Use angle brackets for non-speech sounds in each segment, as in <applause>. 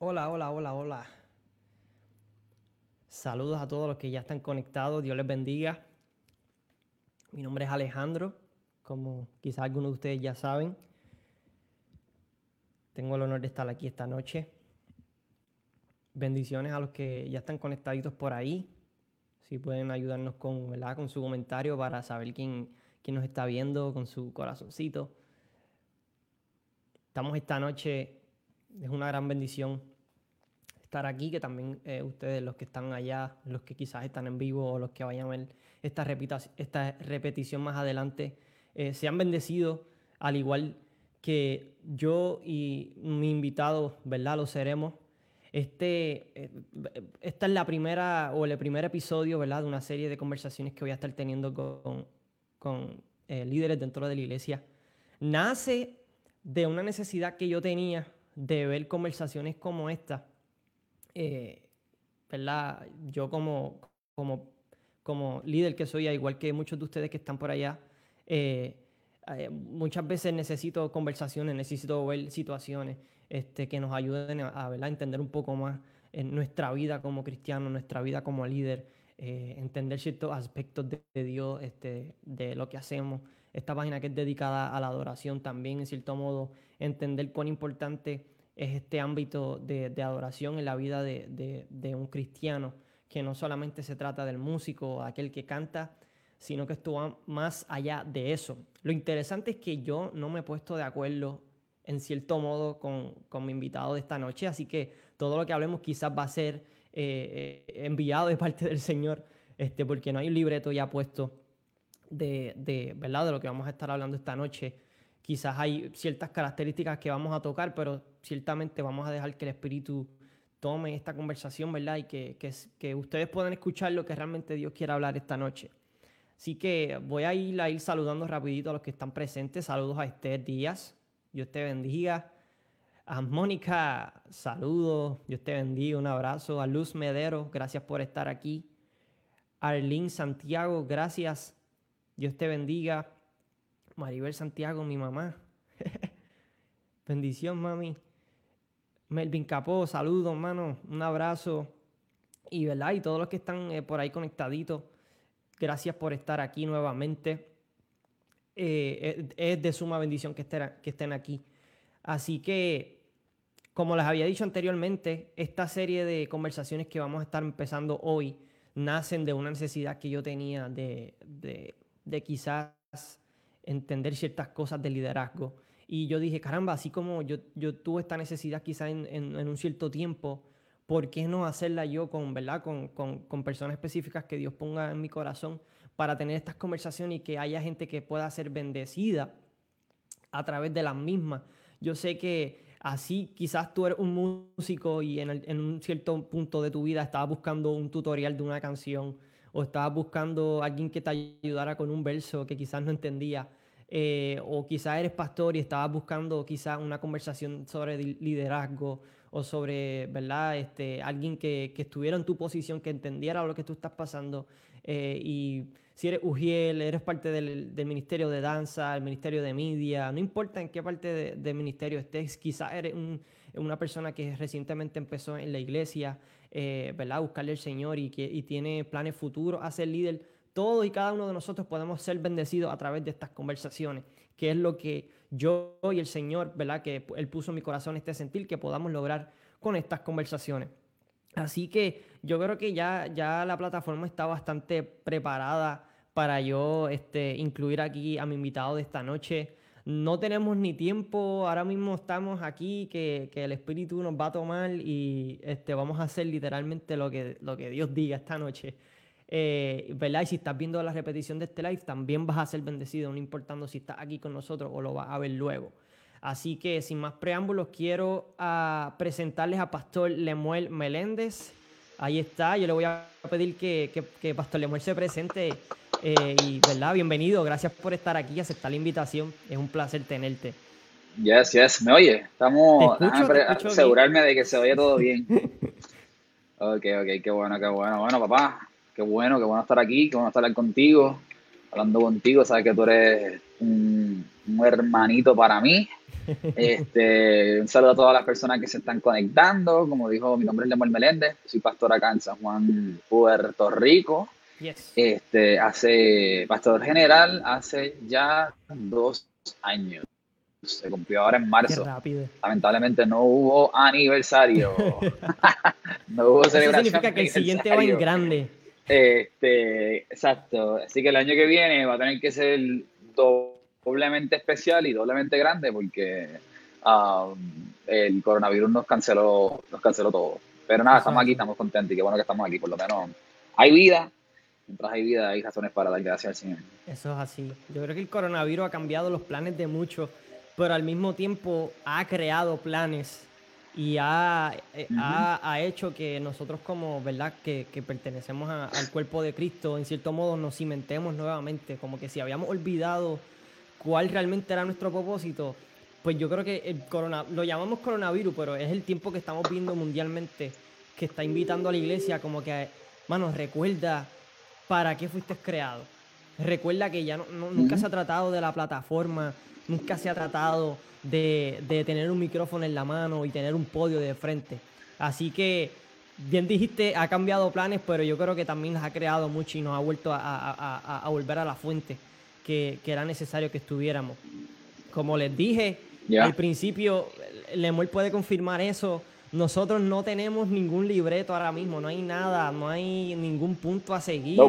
Hola, hola, hola, hola. Saludos a todos los que ya están conectados. Dios les bendiga. Mi nombre es Alejandro, como quizás algunos de ustedes ya saben. Tengo el honor de estar aquí esta noche. Bendiciones a los que ya están conectaditos por ahí. Si pueden ayudarnos con, ¿verdad? con su comentario para saber quién, quién nos está viendo, con su corazoncito. Estamos esta noche es una gran bendición estar aquí, que también eh, ustedes, los que están allá, los que quizás están en vivo o los que vayan a ver esta, repetición más adelante, eh, sean bendecidos, al igual que yo y mi invitado, ¿verdad? Lo seremos. Este, eh, esta es la primera o el primer episodio, ¿verdad? De una serie de conversaciones que voy a estar teniendo con, con líderes dentro de la iglesia. Nace de una necesidad que yo tenía de ver conversaciones como esta, eh, ¿verdad? Yo como, como, como líder que soy, igual que muchos de ustedes que están por allá, eh, eh, muchas veces necesito conversaciones, necesito ver situaciones este, que nos ayuden a, entender un poco más en nuestra vida como cristiano, nuestra vida como líder, entender ciertos aspectos de, Dios, este, de lo que hacemos. Esta página que es dedicada a la adoración también, en cierto modo, entender cuán importante es este ámbito de, adoración en la vida de, un cristiano, que no solamente se trata del músico, aquel que canta, sino que esto va más allá de eso. Lo interesante es que yo no me he puesto de acuerdo en cierto modo con, mi invitado de esta noche, así que todo lo que hablemos quizás va a ser eh, eh, enviado de parte del Señor, este, porque no hay un libreto ya puesto de, de, ¿verdad? de lo que vamos a estar hablando esta noche. Quizás hay ciertas características que vamos a tocar, pero ciertamente vamos a dejar que el Espíritu tome esta conversación, ¿verdad? Y que, que, ustedes puedan escuchar lo que realmente Dios quiere hablar esta noche. Así que voy a ir a ir saludando rapidito a los que están presentes. Saludos a Esther Díaz. Dios te bendiga. A Mónica, saludos. Dios te bendiga. Un abrazo. A Luz Medero, gracias por estar aquí. Arlene Santiago, gracias. Dios te bendiga. Maribel Santiago, mi mamá. <laughs> Bendición, mami. Melvin Capó, saludos, hermano. Un abrazo. Y, ¿verdad? Y todos los que están eh, por ahí conectaditos, gracias por estar aquí nuevamente. Eh, es de suma bendición que estén, aquí. Así que, como les había dicho anteriormente, esta serie de conversaciones que vamos a estar empezando hoy nacen de una necesidad que yo tenía de, de quizás entender ciertas cosas de liderazgo. Y yo dije, caramba, así como yo, yo tuve esta necesidad quizá en, en, un cierto tiempo, ¿por qué no hacerla yo con, ¿verdad? Con, con, con, personas específicas que Dios ponga en mi corazón para tener estas conversaciones y que haya gente que pueda ser bendecida a través de las mismas? Yo sé que así quizás tú eres un músico y en, en un cierto punto de tu vida estabas buscando un tutorial de una canción o estabas buscando alguien que te ayudara con un verso que quizás no entendía eh, o quizás eres pastor y estabas buscando quizás una conversación sobre liderazgo o sobre, ¿verdad? Este, alguien que, que, estuviera en tu posición, que entendiera lo que tú estás pasando. Eh, y si eres Ujiel, eres parte del, del, ministerio de danza, el ministerio de media, no importa en qué parte del ministerio estés, quizás eres una persona que recientemente empezó en la iglesia, eh. Buscarle al Señor y, y tiene planes futuros a ser líder todos y cada uno de nosotros podemos ser bendecidos a través de estas conversaciones, que es lo que yo y el Señor, ¿verdad? Que Él puso en mi corazón este sentir que podamos lograr con estas conversaciones. Así que yo creo que ya, ya la plataforma está bastante preparada para yo este, incluir aquí a mi invitado de esta noche. No tenemos ni tiempo, ahora mismo estamos aquí, que, que el Espíritu nos va a tomar y este, vamos a hacer literalmente lo que, lo que Dios diga esta noche. Eh, ¿verdad? Y si estás viendo la repetición de este live, también vas a ser bendecido, no importando si estás aquí con nosotros o lo vas a ver luego. Así que sin más preámbulos, quiero ah, presentarles a Pastor Lemuel Meléndez. Ahí está, yo le voy a pedir que, que, Pastor Lemuel se presente. Eh, y, ¿verdad? Bienvenido, gracias por estar aquí y aceptar la invitación. Es un placer tenerte. Yes, yes, me oye. Estamos a asegurarme de que se oye todo bien. <laughs> ok, ok, qué bueno, qué bueno. Bueno, papá, qué bueno, qué bueno estar aquí, qué bueno estar contigo, hablando contigo. Sabes que tú eres un, un hermanito para mí. <laughs> Este, un saludo a todas las personas que se están conectando. Como dijo, mi nombre es Lemuel Meléndez, soy pastor acá en San Juan, Puerto Rico. Este, hace pastor general hace ya dos años. Se cumplió ahora en marzo. Lamentablemente no hubo aniversario. <laughs> no hubo celebración. Eso significa que el siguiente va en grande. Este, exacto. Así que el año que viene va a tener que ser doblemente especial y doblemente grande porque um, el coronavirus nos canceló, nos canceló todo. Pero nada, estamos aquí, estamos contentos y qué bueno que estamos aquí. Por lo menos hay vida. Mientras hay vida, hay razones para dar gracias al Señor. Eso es así. Yo creo que el coronavirus ha cambiado los planes de muchos, pero al mismo tiempo ha creado planes y ha, eh, ha, hecho que nosotros como, ¿verdad? Que, que pertenecemos al cuerpo de Cristo, en cierto modo nos cimentemos nuevamente, como que si habíamos olvidado cuál realmente era nuestro propósito, pues yo creo que el corona, lo llamamos coronavirus, pero es el tiempo que estamos viendo mundialmente que está invitando a la iglesia como que, mano, recuerda para qué fuiste creado. Recuerda que ya no, nunca se ha tratado de la plataforma, nunca se ha tratado de, tener un micrófono en la mano y tener un podio de frente. Así que, bien dijiste, ha cambiado planes, pero yo creo que también las ha creado mucho y nos ha vuelto a volver a la fuente que, era necesario que estuviéramos. Como les dije al principio, Lemuel puede confirmar eso. Nosotros no tenemos ningún libreto ahora mismo, no hay nada, no hay ningún punto a seguir.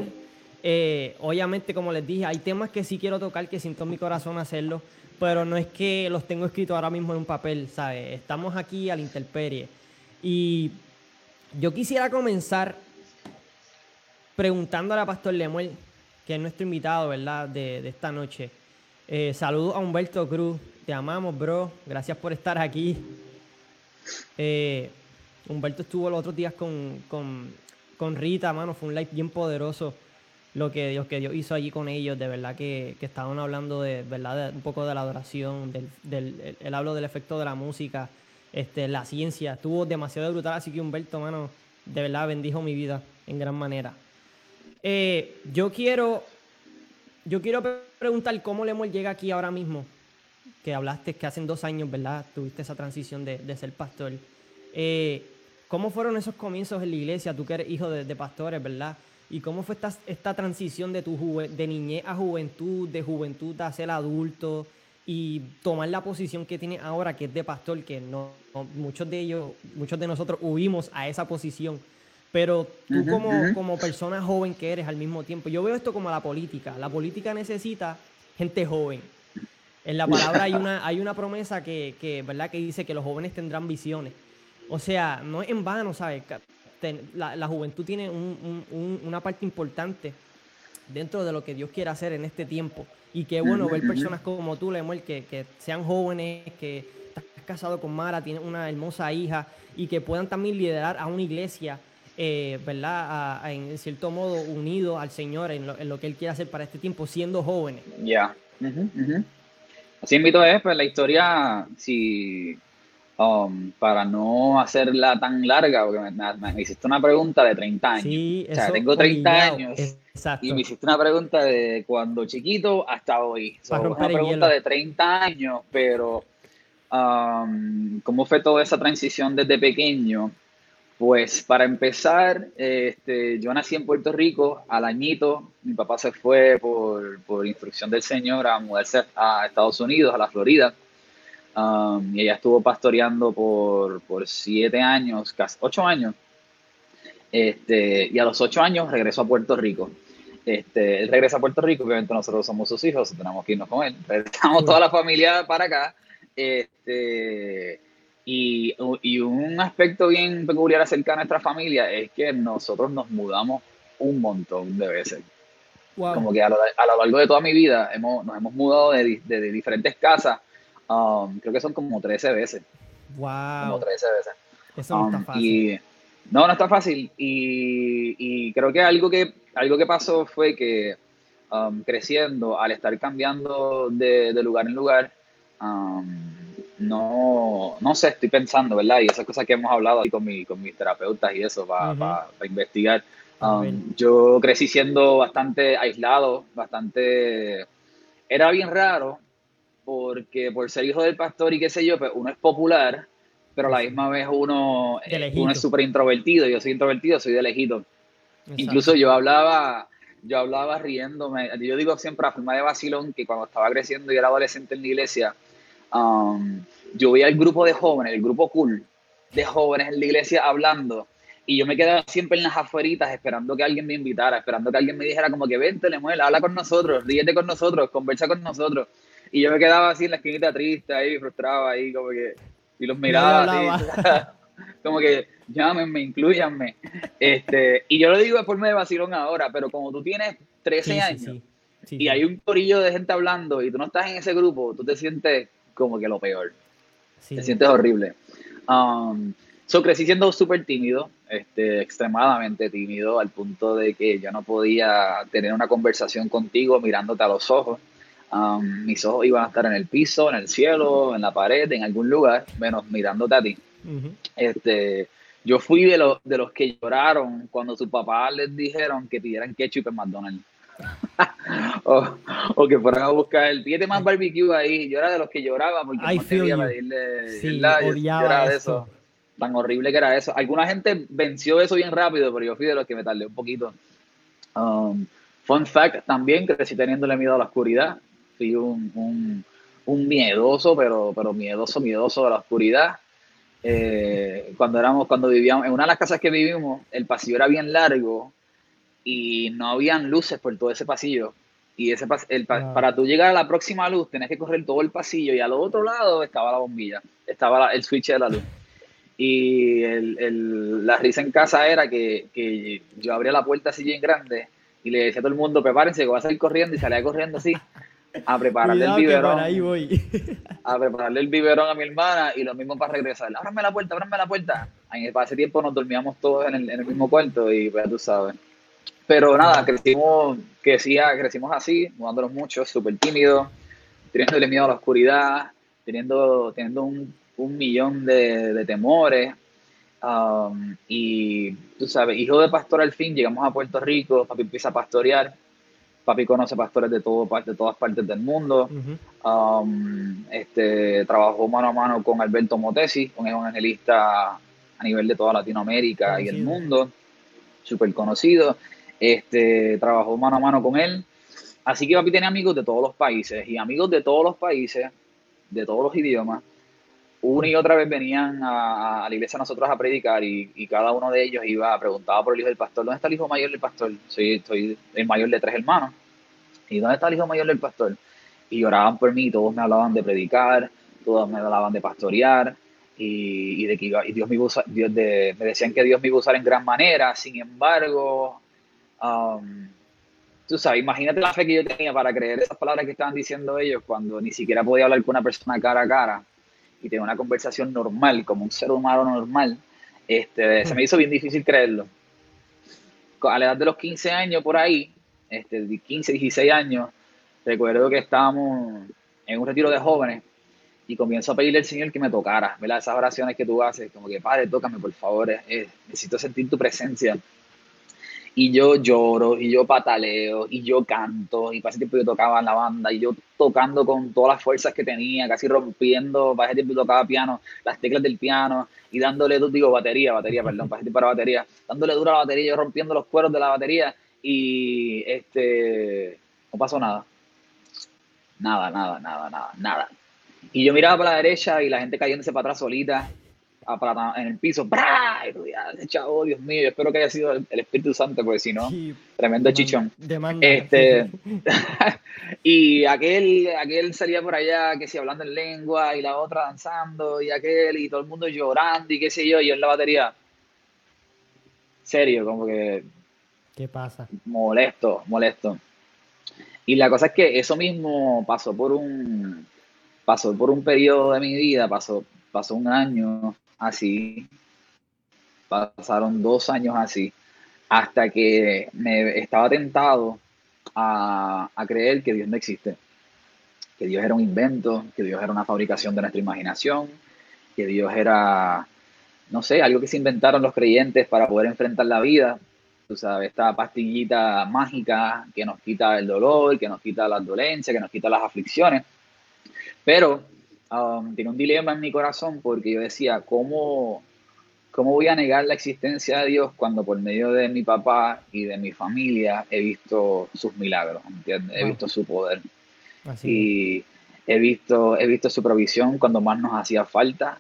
Eh, obviamente, como les dije, hay temas que sí quiero tocar, que siento en mi corazón hacerlo, pero no es que los tengo escritos ahora mismo en un papel, ¿sabes? Estamos aquí a la intemperie. Y yo quisiera comenzar preguntándole a Pastor Lemuel, que es nuestro invitado, ¿verdad? De, esta noche. Eh, saludos a Humberto Cruz. Te amamos, bro. Gracias por estar aquí. Eh, Humberto estuvo los otros días con, con, Rita, mano. Fue un live bien poderoso lo que Dios, que Dios hizo allí con ellos. De verdad que, estaban hablando de, ¿verdad? un poco de la adoración, del, el, hablo del efecto de la música, este, la ciencia. Estuvo demasiado brutal, así que Humberto, mano, de verdad bendijo mi vida en gran manera. Eh, yo quiero, yo quiero preguntar cómo Lemuel llega aquí ahora mismo. Que hablaste que hace dos años, ¿verdad? Tuviste esa transición de, ser pastor. Eh, ¿Cómo fueron esos comienzos en la iglesia? Tú que eres hijo de, pastores, ¿verdad? ¿Y cómo fue esta, esta transición de, tu de niñez a juventud, de juventud a ser adulto y tomar la posición que tienes ahora, que es de pastor, que no, muchos de ellos, muchos de nosotros huimos a esa posición? Pero tú como, como persona joven que eres al mismo tiempo, yo veo esto como la política. La política necesita gente joven. En la palabra hay una, hay una promesa que, ¿verdad? que dice que los jóvenes tendrán visiones. O sea, no es en vano, ¿sabes? La, juventud tiene una parte importante dentro de lo que Dios quiere hacer en este tiempo. Y qué bueno ver personas como tú, Lemuel, que, que sean jóvenes, que estás casado con Mara, tienes una hermosa hija y que puedan también liderar a una iglesia eh, ¿verdad? en cierto modo unido al Señor en lo, que Él quiere hacer para este tiempo, siendo jóvenes. Ya. Así invito es, pues la historia, si, um, para no hacerla tan larga, porque me, hiciste una pregunta de 30 años. Sí, o sea, tengo 30 años. Y me hiciste una pregunta de cuando chiquito hasta hoy. una pregunta de 30 años, pero um, ¿cómo fue toda esa transición desde pequeño? Pues para empezar, este, yo nací en Puerto Rico al añito. Mi papá se fue por, instrucción del Señor a mudarse a Estados Unidos, a la Florida. Um, y ella estuvo pastoreando por, siete años, casi ocho años. Este, y a los ocho años regresó a Puerto Rico. Este, él regresa a Puerto Rico, obviamente nosotros somos sus hijos, tenemos que irnos con él. Regresamos toda la familia para acá. Y, un aspecto bien peculiar acerca de nuestra familia es que nosotros nos mudamos un montón de veces. Como que a lo, largo de toda mi vida hemos, nos hemos mudado de, diferentes casas. Um, creo que son como 13 veces. Wow. Como 13 veces. Eso no está um, fácil. no, no está fácil. Y, creo que algo que, algo que pasó fue que um, creciendo, al estar cambiando de, lugar en lugar, no, no sé, estoy pensando, ¿verdad? Y esas cosas que hemos hablado ahí con, mi, con mis terapeutas y eso para investigar. Um, yo crecí siendo bastante aislado, bastante... Era bien raro porque por ser hijo del pastor y qué sé yo, pues uno es popular, pero a la misma vez uno, eh, uno es súper introvertido. Yo soy introvertido, soy de lejito. Incluso yo hablaba, yo hablaba riéndome. Yo digo siempre a forma de vacilón que cuando estaba creciendo y era adolescente en la iglesia, um, yo veía el grupo de jóvenes, el grupo cool de jóvenes en la iglesia hablando y yo me quedaba siempre en las afueritas esperando que alguien me invitara, esperando que alguien me dijera como que vente, Lemuel, habla con nosotros, ríete con nosotros, conversa con nosotros. Y yo me quedaba así en la esquinita triste, ahí frustrado, ahí como que, y los miraba así, <laughs> como que llámenme, incluyanme. Este, y yo lo digo de forma de vacilón ahora, pero como tú tienes 13 años y hay un corillo de gente hablando y tú no estás en ese grupo, tú te sientes como que lo peor. Te sientes horrible. Um, So crecí siendo súper tímido, este, extremadamente tímido, al punto de que yo no podía tener una conversación contigo mirándote a los ojos. Um, mis ojos iban a estar en el piso, en el cielo, en la pared, en algún lugar, menos mirándote a ti. este, yo fui de, los de los que lloraron cuando su papá les dijeron que pidieran ketchup en McDonald's. <laughs> o, que fueran a buscar el pídete más barbecue ahí. Yo era de los que lloraba porque no quería pedirle. Sí, odiaba eso tan horrible que era eso. Alguna gente venció eso bien rápido, pero yo fui de los que me tardé un poquito. Um, fun fact también, crecí teniéndole miedo a la oscuridad. Fui un, un, miedoso, pero, pero miedoso, miedoso a la oscuridad. Eh, cuando éramos, cuando vivíamos, en una de las casas que vivimos, el pasillo era bien largo y no habían luces por todo ese pasillo. Y ese el, para tú llegar a la próxima luz, tenés que correr todo el pasillo y al otro lado estaba la bombilla, estaba el switch de la luz. Y el, la risa en casa era que, yo abría la puerta así bien grande y le decía a todo el mundo, prepárense que voy a salir corriendo y salía corriendo así a prepararle el biberón. Ahí voy. <laughs> a prepararle el biberón a mi hermana y lo mismo para regresar. Ábrame la puerta, ábrame la puerta. Para ese tiempo nos dormíamos todos en el, en el mismo cuarto y pues tú sabes. Pero nada, crecimos, crecía, crecimos así, mudándonos mucho, súper tímidos, teniéndole miedo a la oscuridad, teniendo, teniendo un un millón de, temores. Um, y tú sabes, hijo de pastor al fin, llegamos a Puerto Rico, papi empieza a pastorear, papi conoce pastores de, todo, de todas partes del mundo, um, este, trabajó mano a mano con Alberto Motesi, un evangelista a nivel de toda Latinoamérica y el mundo, súper conocido, este, trabajó mano a mano con él, así que papi tiene amigos de todos los países y amigos de todos los países, de todos los idiomas, una y otra vez venían a, la iglesia nosotros a predicar y, cada uno de ellos iba preguntaba por el hijo del pastor, ¿dónde está el hijo mayor del pastor? Soy, soy el mayor de tres hermanos. ¿Y dónde está el hijo mayor del pastor? Y lloraban por mí, todos me hablaban de predicar, todos me hablaban de pastorear y, de que y Dios, me, Dios de, me decían que Dios me iba a usar en gran manera. Sin embargo, um, tú sabes, imagínate la fe que yo tenía para creer esas palabras que estaban diciendo ellos cuando ni siquiera podía hablar con una persona cara a cara y tener una conversación normal, como un ser humano normal, este, se me hizo bien difícil creerlo. A la edad de los 15 años por ahí, este, 15, 16 años, recuerdo que estábamos en un retiro de jóvenes y comienzo a pedirle al Señor que me tocara, ¿verdad? Esas oraciones que tú haces, como que, Padre, tócame, por favor, necesito sentir tu presencia y yo lloro, y yo pataleo, y yo canto, y para ese tiempo yo tocaba en la banda, y yo tocando con todas las fuerzas que tenía, casi rompiendo, para ese tiempo yo tocaba piano, las teclas del piano, y dándole, digo, batería, batería, perdón, para ese batería, dándole duro a la batería, yo rompiendo los cueros de la batería, y este, no pasó nada. Nada, nada, nada, nada, nada. Y yo miraba para la derecha y la gente cayéndose para atrás solita, en el piso, ¡bra! Y chavo, Dios mío, yo espero que haya sido el, Espíritu Santo, porque si no, tremendo chichón. Este, <laughs> <laughs> y aquel, aquel salía por allá, que si hablando en lengua, y la otra danzando, y aquel, y todo el mundo llorando, y qué sé yo, y yo en la batería. Serio, como que. ¿Qué pasa? Molesto, molesto. Y la cosa es que eso mismo pasó por un pasó por un periodo de mi vida, pasó, pasó un año, así, pasaron dos años así, hasta que me estaba tentado a, creer que Dios no existe, que Dios era un invento, que Dios era una fabricación de nuestra imaginación, que Dios era, no sé, algo que se inventaron los creyentes para poder enfrentar la vida. Tú sabes, esta pastillita mágica que nos quita el dolor, que nos quita las dolencias, que nos quita las aflicciones. Pero um, tenía un dilema en mi corazón porque yo decía, ¿cómo, ¿cómo voy a negar la existencia de Dios cuando por medio de mi papá y de mi familia he visto sus milagros, ¿entiendes? He visto su poder. y he visto, he visto su provisión cuando más nos hacía falta.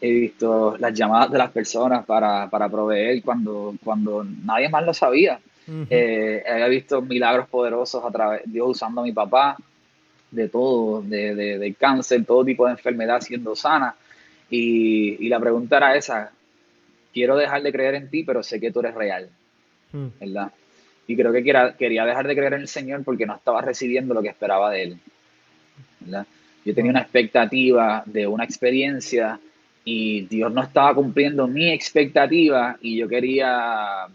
He visto las llamadas de las personas para, para proveer cuando, cuando nadie más lo sabía. Eh, he visto milagros poderosos a través Dios usando a mi papá de todo, de, de, cáncer, todo tipo de enfermedad siendo sana. Y, y, la pregunta era esa, quiero dejar de creer en ti, pero sé que tú eres real, hmm. ¿verdad? Y creo que quería, quería dejar de creer en el Señor porque no estaba recibiendo lo que esperaba de Él, ¿verdad? Yo tenía una expectativa de una experiencia y Dios no estaba cumpliendo mi expectativa y yo quería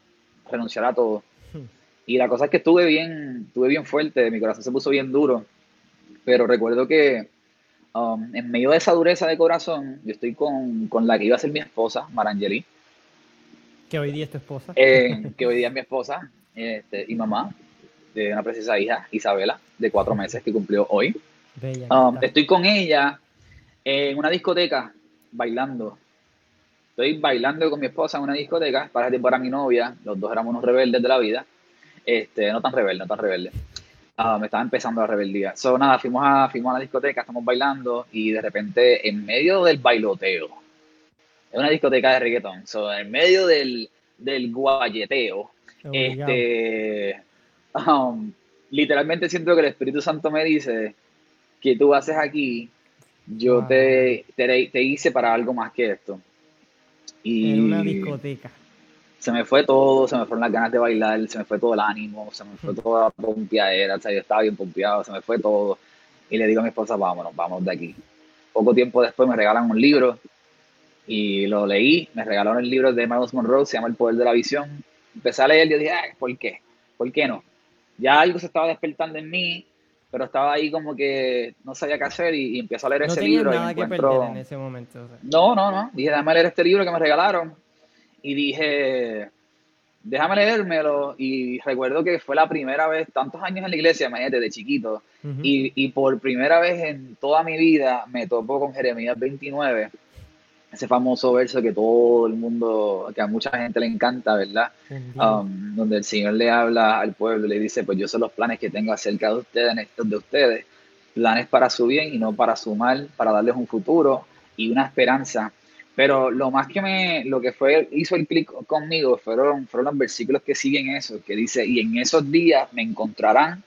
renunciar a todo. Hmm. Y la cosa es que estuve bien, estuve bien fuerte, mi corazón se puso bien duro pero recuerdo que um, en medio de esa dureza de corazón, yo estoy con, con la que iba a ser mi esposa, Marangeli. Que hoy día es tu esposa. Eh, <laughs> que hoy día es mi esposa este, y mamá de una preciosa hija, Isabela, de cuatro meses, que cumplió hoy. Um, estoy con ella en una discoteca bailando. Estoy bailando con mi esposa en una discoteca, para tiempo era mi novia, los dos éramos unos rebeldes de la vida. Este, no tan rebeldes, no tan rebeldes. Ah, me estaba empezando la rebeldía. So, nada, fuimos a, fuimos a la discoteca, estamos bailando y de repente en medio del bailoteo, es una discoteca de reggaetón, so, en medio del, del guayeteo, este, um, literalmente siento que el Espíritu Santo me dice que tú haces aquí, yo te, te, te, hice para algo más que esto. Y, en una discoteca se me fue todo, se me fueron las ganas de bailar, se me fue todo el ánimo, se me fue toda la pompeadera, o sea, yo estaba bien pompeado, se me fue todo. Y le digo a mi esposa, vámonos, vamos de aquí. Poco tiempo después me regalan un libro y lo leí, me regalaron el libro de Miles Monroe, se llama El Poder de la Visión. Empecé a leer y yo dije, ¿por qué? ¿Por qué no? Ya algo se estaba despertando en mí, pero estaba ahí como que no sabía qué hacer y, empiezo a leer ese libro. Nada y que perder en ese momento. No, no, no. Dije, déjame leer este libro que me regalaron y dije, déjame leérmelo. Y recuerdo que fue la primera vez, tantos años en la iglesia, imagínate, de chiquito, y, y, por primera vez en toda mi vida me topo con Jeremías 29, ese famoso verso que todo el mundo, que a mucha gente le encanta, ¿verdad? Um, donde el Señor le habla al pueblo y le dice, pues yo sé los planes que tengo acerca de ustedes, de ustedes, planes para su bien y no para su mal, para darles un futuro y una esperanza. Pero lo más que me, lo que fue, hizo el clic conmigo fueron, fueron los versículos que siguen eso, que dice, y en esos días me encontrarán,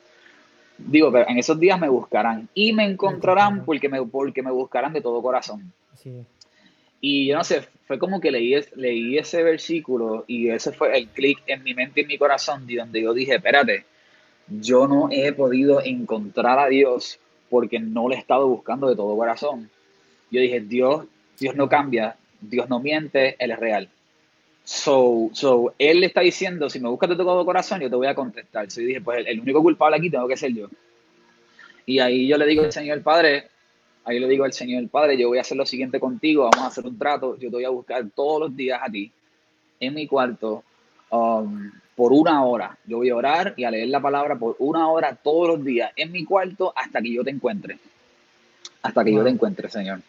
digo, pero en esos días me buscarán, y me encontrarán porque me, porque me buscarán de todo corazón. Y yo no sé, fue como que leí, leí ese versículo y ese fue el clic en mi mente y en mi corazón, donde yo dije, espérate, yo no he podido encontrar a Dios porque no le he estado buscando de todo corazón. Yo dije, Dios, Dios no cambia, Dios no miente, Él es real. So, so, Él le está diciendo, si me buscas de todo corazón, yo te voy a contestar. So, yo dije, pues el, único culpable aquí tengo que ser yo. Y ahí yo le digo al Señor Padre, ahí le digo al Señor Padre, yo voy a hacer lo siguiente contigo, vamos a hacer un trato, yo te voy a buscar todos los días a ti, en mi cuarto, um, por una hora. Yo voy a orar y a leer la palabra por una hora todos los días, en mi cuarto, hasta que yo te encuentre. Hasta que yo te encuentre, Señor.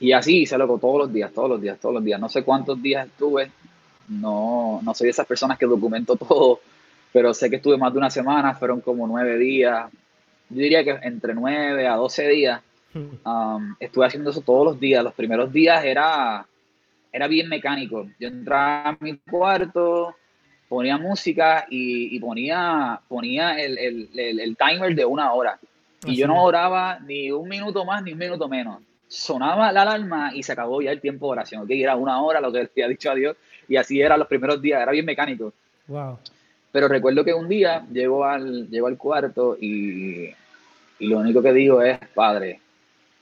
Y así hice loco todos los días, todos los días, todos los días. No sé cuántos días estuve, no, no soy de esas personas que documento <laughs> todo, pero sé que estuve más de una semana, fueron como nueve días. Yo diría que entre nueve a doce días. Um, estuve haciendo eso todos los días. Los primeros días era, era bien mecánico. Yo entraba a mi cuarto, ponía música y, ponía, ponía el, el, el, timer de una hora. Y yo no oraba ni un minuto más ni un minuto menos sonaba la alarma y se acabó ya el tiempo de oración, ¿ok? Era una hora lo que le había dicho a Dios y así era los primeros días, era bien mecánico. Wow. Pero recuerdo que un día llego al, llego al cuarto y, y lo único que digo es, Padre,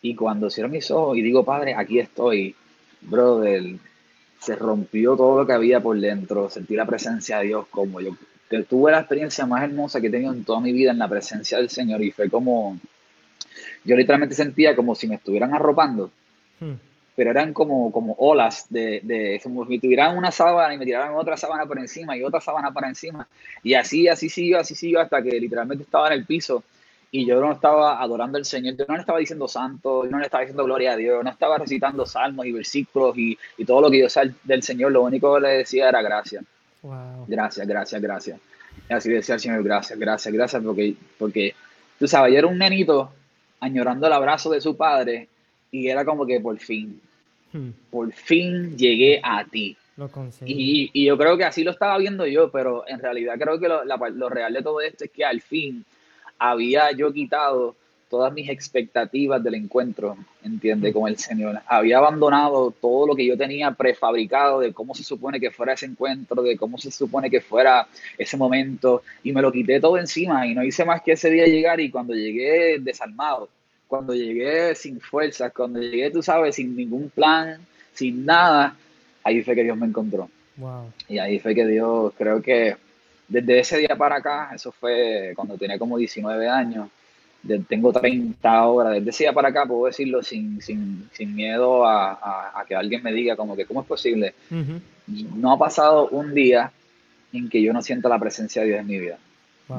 y cuando cierro mis ojos y digo, Padre, aquí estoy, brother, se rompió todo lo que había por dentro, sentí la presencia de Dios como yo tuve la experiencia más hermosa que he tenido en toda mi vida en la presencia del Señor y fue como yo literalmente sentía como si me estuvieran arropando, hmm. pero eran como, como olas de, de, como si me tuvieran una sábana y me tiraran otra sábana por encima y otra sábana para encima. Y así, así siguió, así siguió hasta que literalmente estaba en el piso y yo no estaba adorando al Señor, yo no le estaba diciendo santo, yo no le estaba diciendo gloria a Dios, no estaba recitando salmos y versículos y, y todo lo que yo sé del Señor, lo único que le decía era gracias. Gracias, gracias, gracias. Y así decía el Señor, gracias, gracias, gracias, porque, porque tú sabes, yo era un nenito añorando el abrazo de su padre y era como que por fin, hmm. por fin llegué a ti. Lo y, y, yo creo que así lo estaba viendo yo, pero en realidad creo que lo, lo real de todo esto es que al fin había yo quitado todas mis expectativas del encuentro, entiende, con el Señor. Había abandonado todo lo que yo tenía prefabricado de cómo se supone que fuera ese encuentro, de cómo se supone que fuera ese momento, y me lo quité todo encima y no hice más que ese día llegar y cuando llegué desalmado, cuando llegué sin fuerzas, cuando llegué, tú sabes, sin ningún plan, sin nada, ahí fue que Dios me encontró. Y ahí fue que Dios, creo que desde ese día para acá, eso fue cuando tenía como 19 años, tengo 30 ahora, desde ese día para acá puedo decirlo sin, sin, sin miedo a, a, que alguien me diga como que cómo es posible. No ha pasado un día en que yo no sienta la presencia de Dios en mi vida.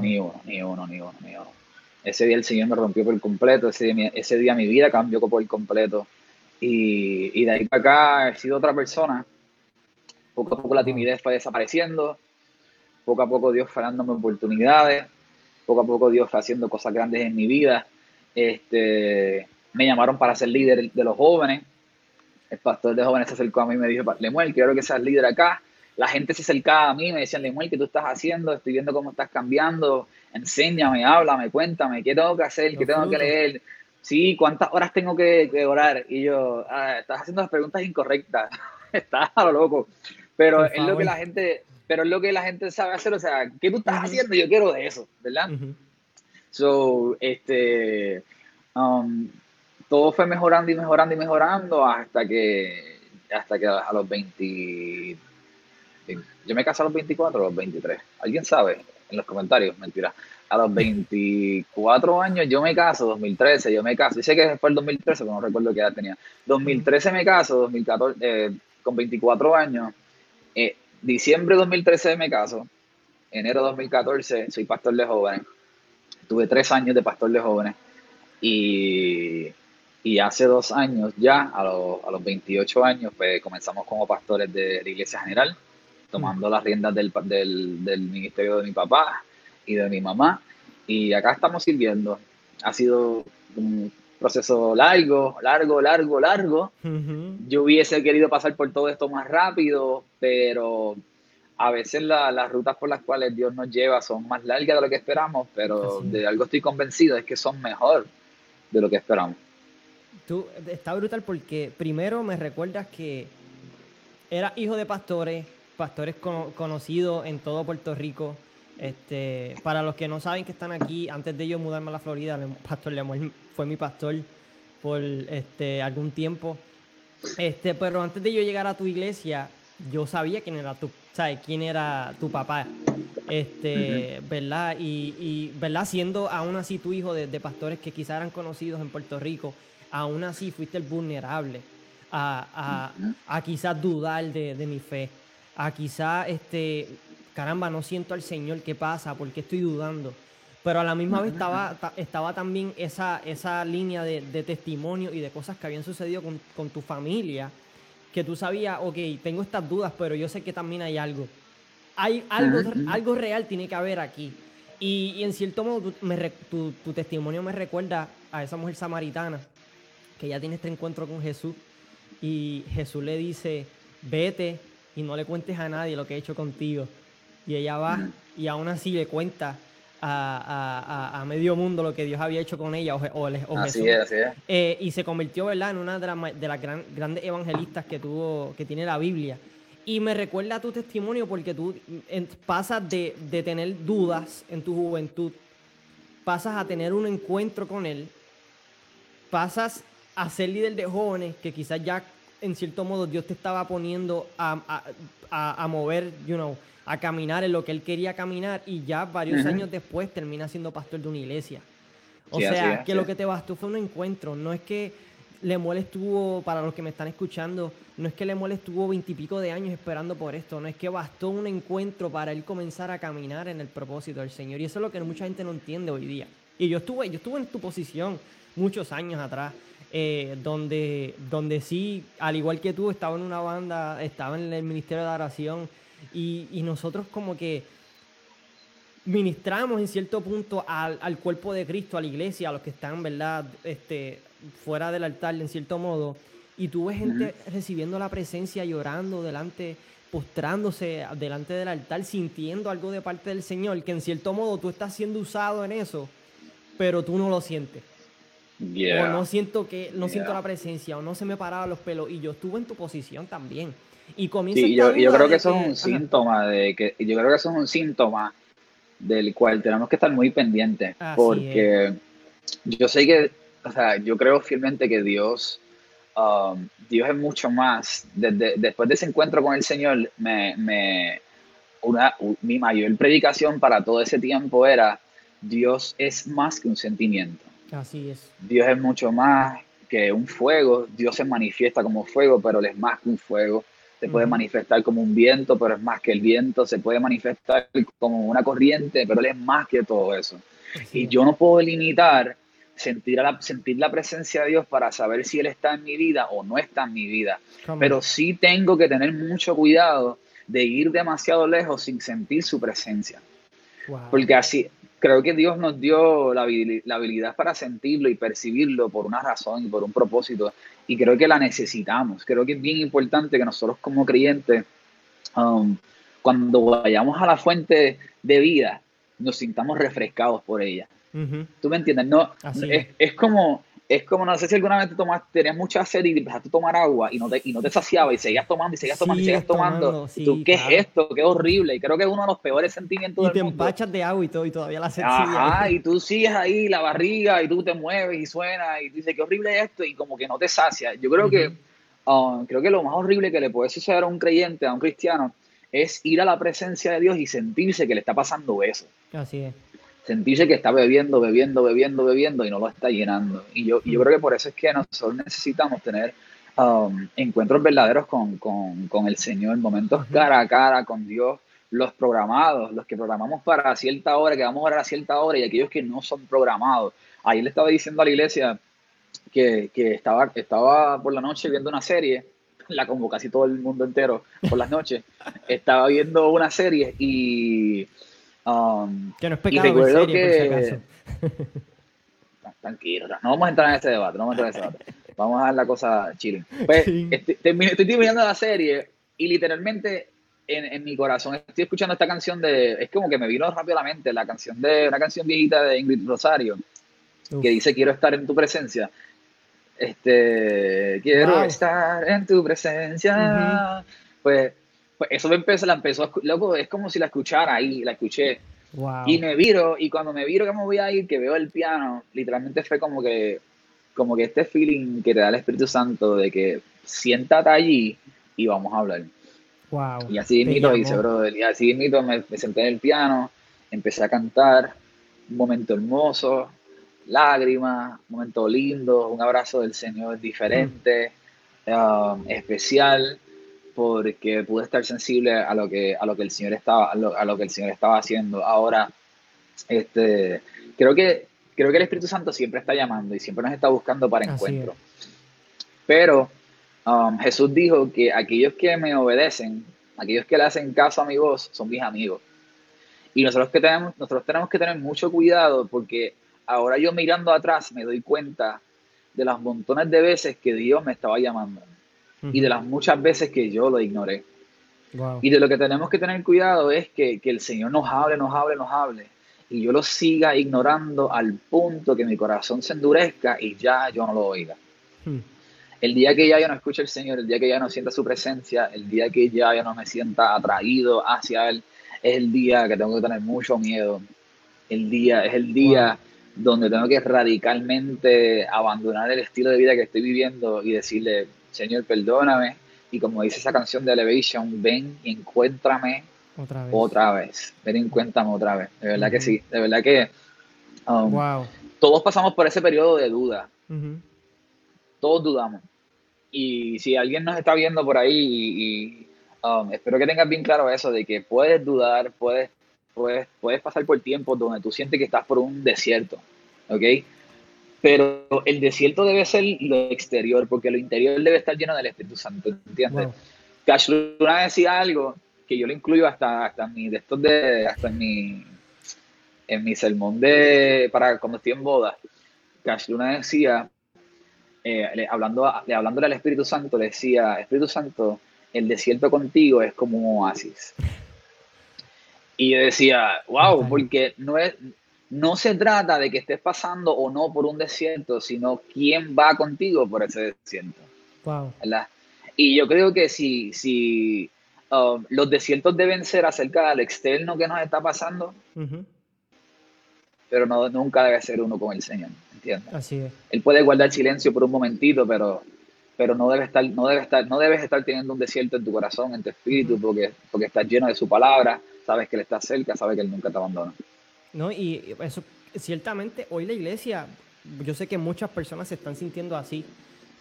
Ni uno, ni uno, ni uno, ni uno. Ese día el Señor me rompió por completo, ese día, ese día mi vida cambió por completo. Y, y de ahí para acá he sido otra persona. Poco a poco la timidez fue desapareciendo poco a poco Dios fue dándome oportunidades, poco a poco Dios fue haciendo cosas grandes en mi vida. Este, me llamaron para ser líder de los jóvenes. El pastor de jóvenes se acercó a mí y me dijo, Lemuel, quiero que seas líder acá. La gente se acercaba a mí y me decían, Lemuel, ¿qué tú estás haciendo? Estoy viendo cómo estás cambiando. Enséñame, háblame, cuéntame, ¿qué tengo que hacer? ¿Qué tengo que leer? Sí, ¿cuántas horas tengo que, orar? Y yo, ah, estás haciendo las preguntas incorrectas. <laughs> estás a lo loco. Pero es lo que la gente, pero es lo que la gente sabe hacer, o sea, ¿qué tú estás haciendo? Yo quiero de eso, ¿verdad? So, este, um, todo fue mejorando y mejorando y mejorando hasta que, hasta que a los 20, yo me casé a los 24 o a los 23, ¿alguien sabe? En los comentarios, mentira. A los 24 años yo me caso, 2013 yo me caso, sé que fue el 2013, pero no recuerdo qué edad tenía. 2013 me caso, 2014, eh, con 24 años. Eh, diciembre de 2013 me caso, enero de 2014 soy pastor de jóvenes, tuve tres años de pastor de jóvenes. Y, hace dos años ya, a, a, los 28 años, pues comenzamos como pastores de la Iglesia General, tomando las riendas del, del, ministerio de mi papá y de mi mamá. Y acá estamos sirviendo. Ha sido un proceso largo, largo, largo, largo. Yo hubiese querido pasar por todo esto más rápido, pero a veces las rutas por las cuales Dios nos lleva son más largas de lo que esperamos, pero de algo estoy convencido, es que son mejor de lo que esperamos. Tú, está brutal porque primero me recuerdas que era hijo de pastores, pastores conocidos en todo Puerto Rico. Este, para los que no saben que están aquí, antes de yo mudarme a la Florida, Pastor Lemuel fue mi pastor por este, algún tiempo. Este, pero antes de yo llegar a tu iglesia, yo sabía quién era tu, ¿sabes? quién era tu papá. Este, ¿verdad? Y, ¿verdad? Siendo aún así tu hijo de, pastores que quizás eran conocidos en Puerto Rico, aún así fuiste el vulnerable a, a, quizás dudar de, de, mi fe, a quizás, este, caramba, no siento al Señor, ¿qué pasa? ¿Por qué estoy dudando? pero a la misma vez estaba, estaba también esa, esa línea de, testimonio y de cosas que habían sucedido con, tu familia, que tú sabías, ok, tengo estas dudas, pero yo sé que también hay algo. Hay algo, algo real tiene que haber aquí. Y, en cierto modo, tu, tu, testimonio me recuerda a esa mujer samaritana que ya tiene este encuentro con Jesús y Jesús le dice, vete y no le cuentes a nadie lo que he hecho contigo. Y ella va y aún así le cuenta a, medio mundo lo que Dios había hecho con ella o, así Es, así es. Eh, y se convirtió ¿verdad? en una de, las, grandes evangelistas que tuvo que tiene la Biblia. Y me recuerda tu testimonio porque tú pasas de, de tener dudas en tu juventud, pasas a tener un encuentro con Él, pasas a ser líder de jóvenes que quizás ya en cierto modo Dios te estaba poniendo a, a, a mover, you know, a caminar en lo que él quería caminar y ya varios años después termina siendo pastor de una iglesia. O sea, que lo que te bastó fue un encuentro. No es que Lemuel estuvo, para los que me están escuchando, no es que Lemuel estuvo veintipico de años esperando por esto. No es que bastó un encuentro para él comenzar a caminar en el propósito del Señor. Y eso es lo que mucha gente no entiende hoy día. Y yo estuve, yo estuve en tu posición muchos años atrás, eh, donde, donde sí, al igual que tú, estaba en una banda, estaba en el Ministerio de Oración, y, y nosotros como que ministramos en cierto punto al, al, cuerpo de Cristo, a la iglesia, a los que están, ¿verdad?, este, fuera del altar, en cierto modo, y tú ves gente recibiendo la presencia, llorando delante, postrándose delante del altar, sintiendo algo de parte del Señor, que en cierto modo tú estás siendo usado en eso, pero tú no lo sientes. O no siento que, no siento la presencia, o no se me paraban los pelos, y yo estuve en tu posición también. Y comienza sí, yo, yo creo que eso es un síntoma de que, yo creo que eso es un síntoma del cual tenemos que estar muy pendientes, porque yo sé que, o sea, yo creo fielmente que Dios, um, Dios es mucho más. Desde, después de ese encuentro con el Señor, me, me una, mi mayor predicación para todo ese tiempo era, Dios es más que un sentimiento. Así es. Dios es mucho más que un fuego, Dios se manifiesta como fuego, pero Él es más que un fuego se puede manifestar como un viento, pero es más que el viento, se puede manifestar como una corriente, pero él es más que todo eso. y yo no puedo limitar sentir, la, sentir la presencia de Dios para saber si Él está en mi vida o no está en mi vida. Pero sí tengo que tener mucho cuidado de ir demasiado lejos sin sentir su presencia. Porque así, creo que Dios nos dio la, la, habilidad para sentirlo y percibirlo por una razón y por un propósito. Y creo que la necesitamos. Creo que es bien importante que nosotros como creyentes, um, cuando vayamos a la fuente de vida, nos sintamos refrescados por ella. ¿Tú me entiendes? No, es, es, como, es como, no sé si alguna vez te tomaste, tenías mucha sed y empezaste a tomar agua y no te, y no te saciaba y seguías tomando y seguías tomando y seguías tomando. tú, ¿qué es esto? Qué horrible. Y creo que es uno de los peores sentimientos y te empachas de agua y todo y todavía la sed Ajá, <laughs> y tú sigues ahí la barriga y tú te mueves y suena y dices, qué horrible es esto y como que no te sacia. Yo creo que, um, creo que lo más horrible que le puede suceder a un creyente, a un cristiano, es ir a la presencia de Dios y sentirse que le está pasando eso. Así es sentirse que está bebiendo, bebiendo, bebiendo, bebiendo y no lo está llenando. Y yo, yo creo que por eso es que nosotros necesitamos tener um, encuentros verdaderos con, con, con, el Señor, momentos cara a cara con Dios, los programados, los que programamos para cierta hora, que vamos a orar a cierta hora y aquellos que no son programados. Ahí le estaba diciendo a la iglesia que, que estaba, estaba por la noche viendo una serie <laughs> la como casi todo el mundo entero por las noches, estaba viendo una serie y Um, que no es pecado en serio, que... por si acaso. Tranquilo, no vamos a entrar en este debate, no vamos a entrar en ese debate. <laughs> Vamos a dar la cosa chile. Pues, estoy, estoy terminando la serie y literalmente en, en, mi corazón estoy escuchando esta canción de. Es como que me vino rápido a la mente la canción de. Una canción viejita de Ingrid Rosario que dice: Quiero estar en tu presencia. Este. Quiero estar en tu presencia. Pues pues eso me empezó, la empezó, loco, es como si la escuchara ahí, la escuché. Y me viro, y cuando me viro que me voy a ir, que veo el piano, literalmente fue como que, como que este feeling que te da el Espíritu Santo de que siéntate allí y vamos a hablar. Wow. Y así mismo hice, bro. Y así mismo me, me senté en el piano, empecé a cantar, un momento hermoso, lágrimas, un momento lindo, un abrazo del Señor diferente, mm. um, especial porque pude estar sensible a lo que, a lo que el Señor estaba, a lo, que el Señor estaba haciendo. Ahora, este, creo que, creo que el Espíritu Santo siempre está llamando y siempre nos está buscando para encuentro. Pero um, Jesús dijo que aquellos que me obedecen, aquellos que le hacen caso a mi voz, son mis amigos. Y nosotros, que tenemos, nosotros tenemos que tener mucho cuidado porque ahora yo mirando atrás me doy cuenta de las montones de veces que Dios me estaba llamando y de las muchas veces que yo lo ignoré. Y de lo que tenemos que tener cuidado es que, que, el Señor nos hable, nos hable, nos hable. Y yo lo siga ignorando al punto que mi corazón se endurezca y ya yo no lo oiga. Hmm. El día que ya yo no escuche al Señor, el día que ya no sienta su presencia, el día que ya yo no me sienta atraído hacia Él, es el día que tengo que tener mucho miedo. El día, es el día donde tengo que radicalmente abandonar el estilo de vida que estoy viviendo y decirle, Señor, perdóname. Y como dice esa canción de Elevation, ven y encuéntrame otra vez. Otra vez. Ven y encuéntrame otra vez. De verdad que sí. De verdad que um, todos pasamos por ese periodo de duda. Todos dudamos. Y si alguien nos está viendo por ahí, y, um, espero que tengas bien claro eso, de que puedes dudar, puedes, puedes, puedes pasar por tiempos donde tú sientes que estás por un desierto. ¿ok? Pero el desierto debe ser lo exterior, porque lo interior debe estar lleno del Espíritu Santo, ¿entiendes? Cash Luna decía algo que yo lo incluyo hasta, hasta mi, de estos de, hasta en mi, en mi sermón de, para cuando estoy en boda. Cash Luna decía, eh, hablando, hablándole al Espíritu Santo, le decía, Espíritu Santo, el desierto contigo es como un oasis. Y yo decía, wow, porque no es, no se trata de que estés pasando o no por un desierto, sino quién va contigo por ese desierto. Wow. Y yo creo que si, si um, los desiertos deben ser acerca del externo que nos está pasando, pero no, nunca debe ser uno con el Señor, ¿entiendes? Así es. Él puede guardar silencio por un momentito, pero, pero no, debe estar, no, debe estar, no debes estar teniendo un desierto en tu corazón, en tu espíritu, porque, porque estás lleno de su palabra, sabes que Él está cerca, sabes que Él nunca te abandona. No, y eso, ciertamente, hoy la iglesia, yo sé que muchas personas se están sintiendo así,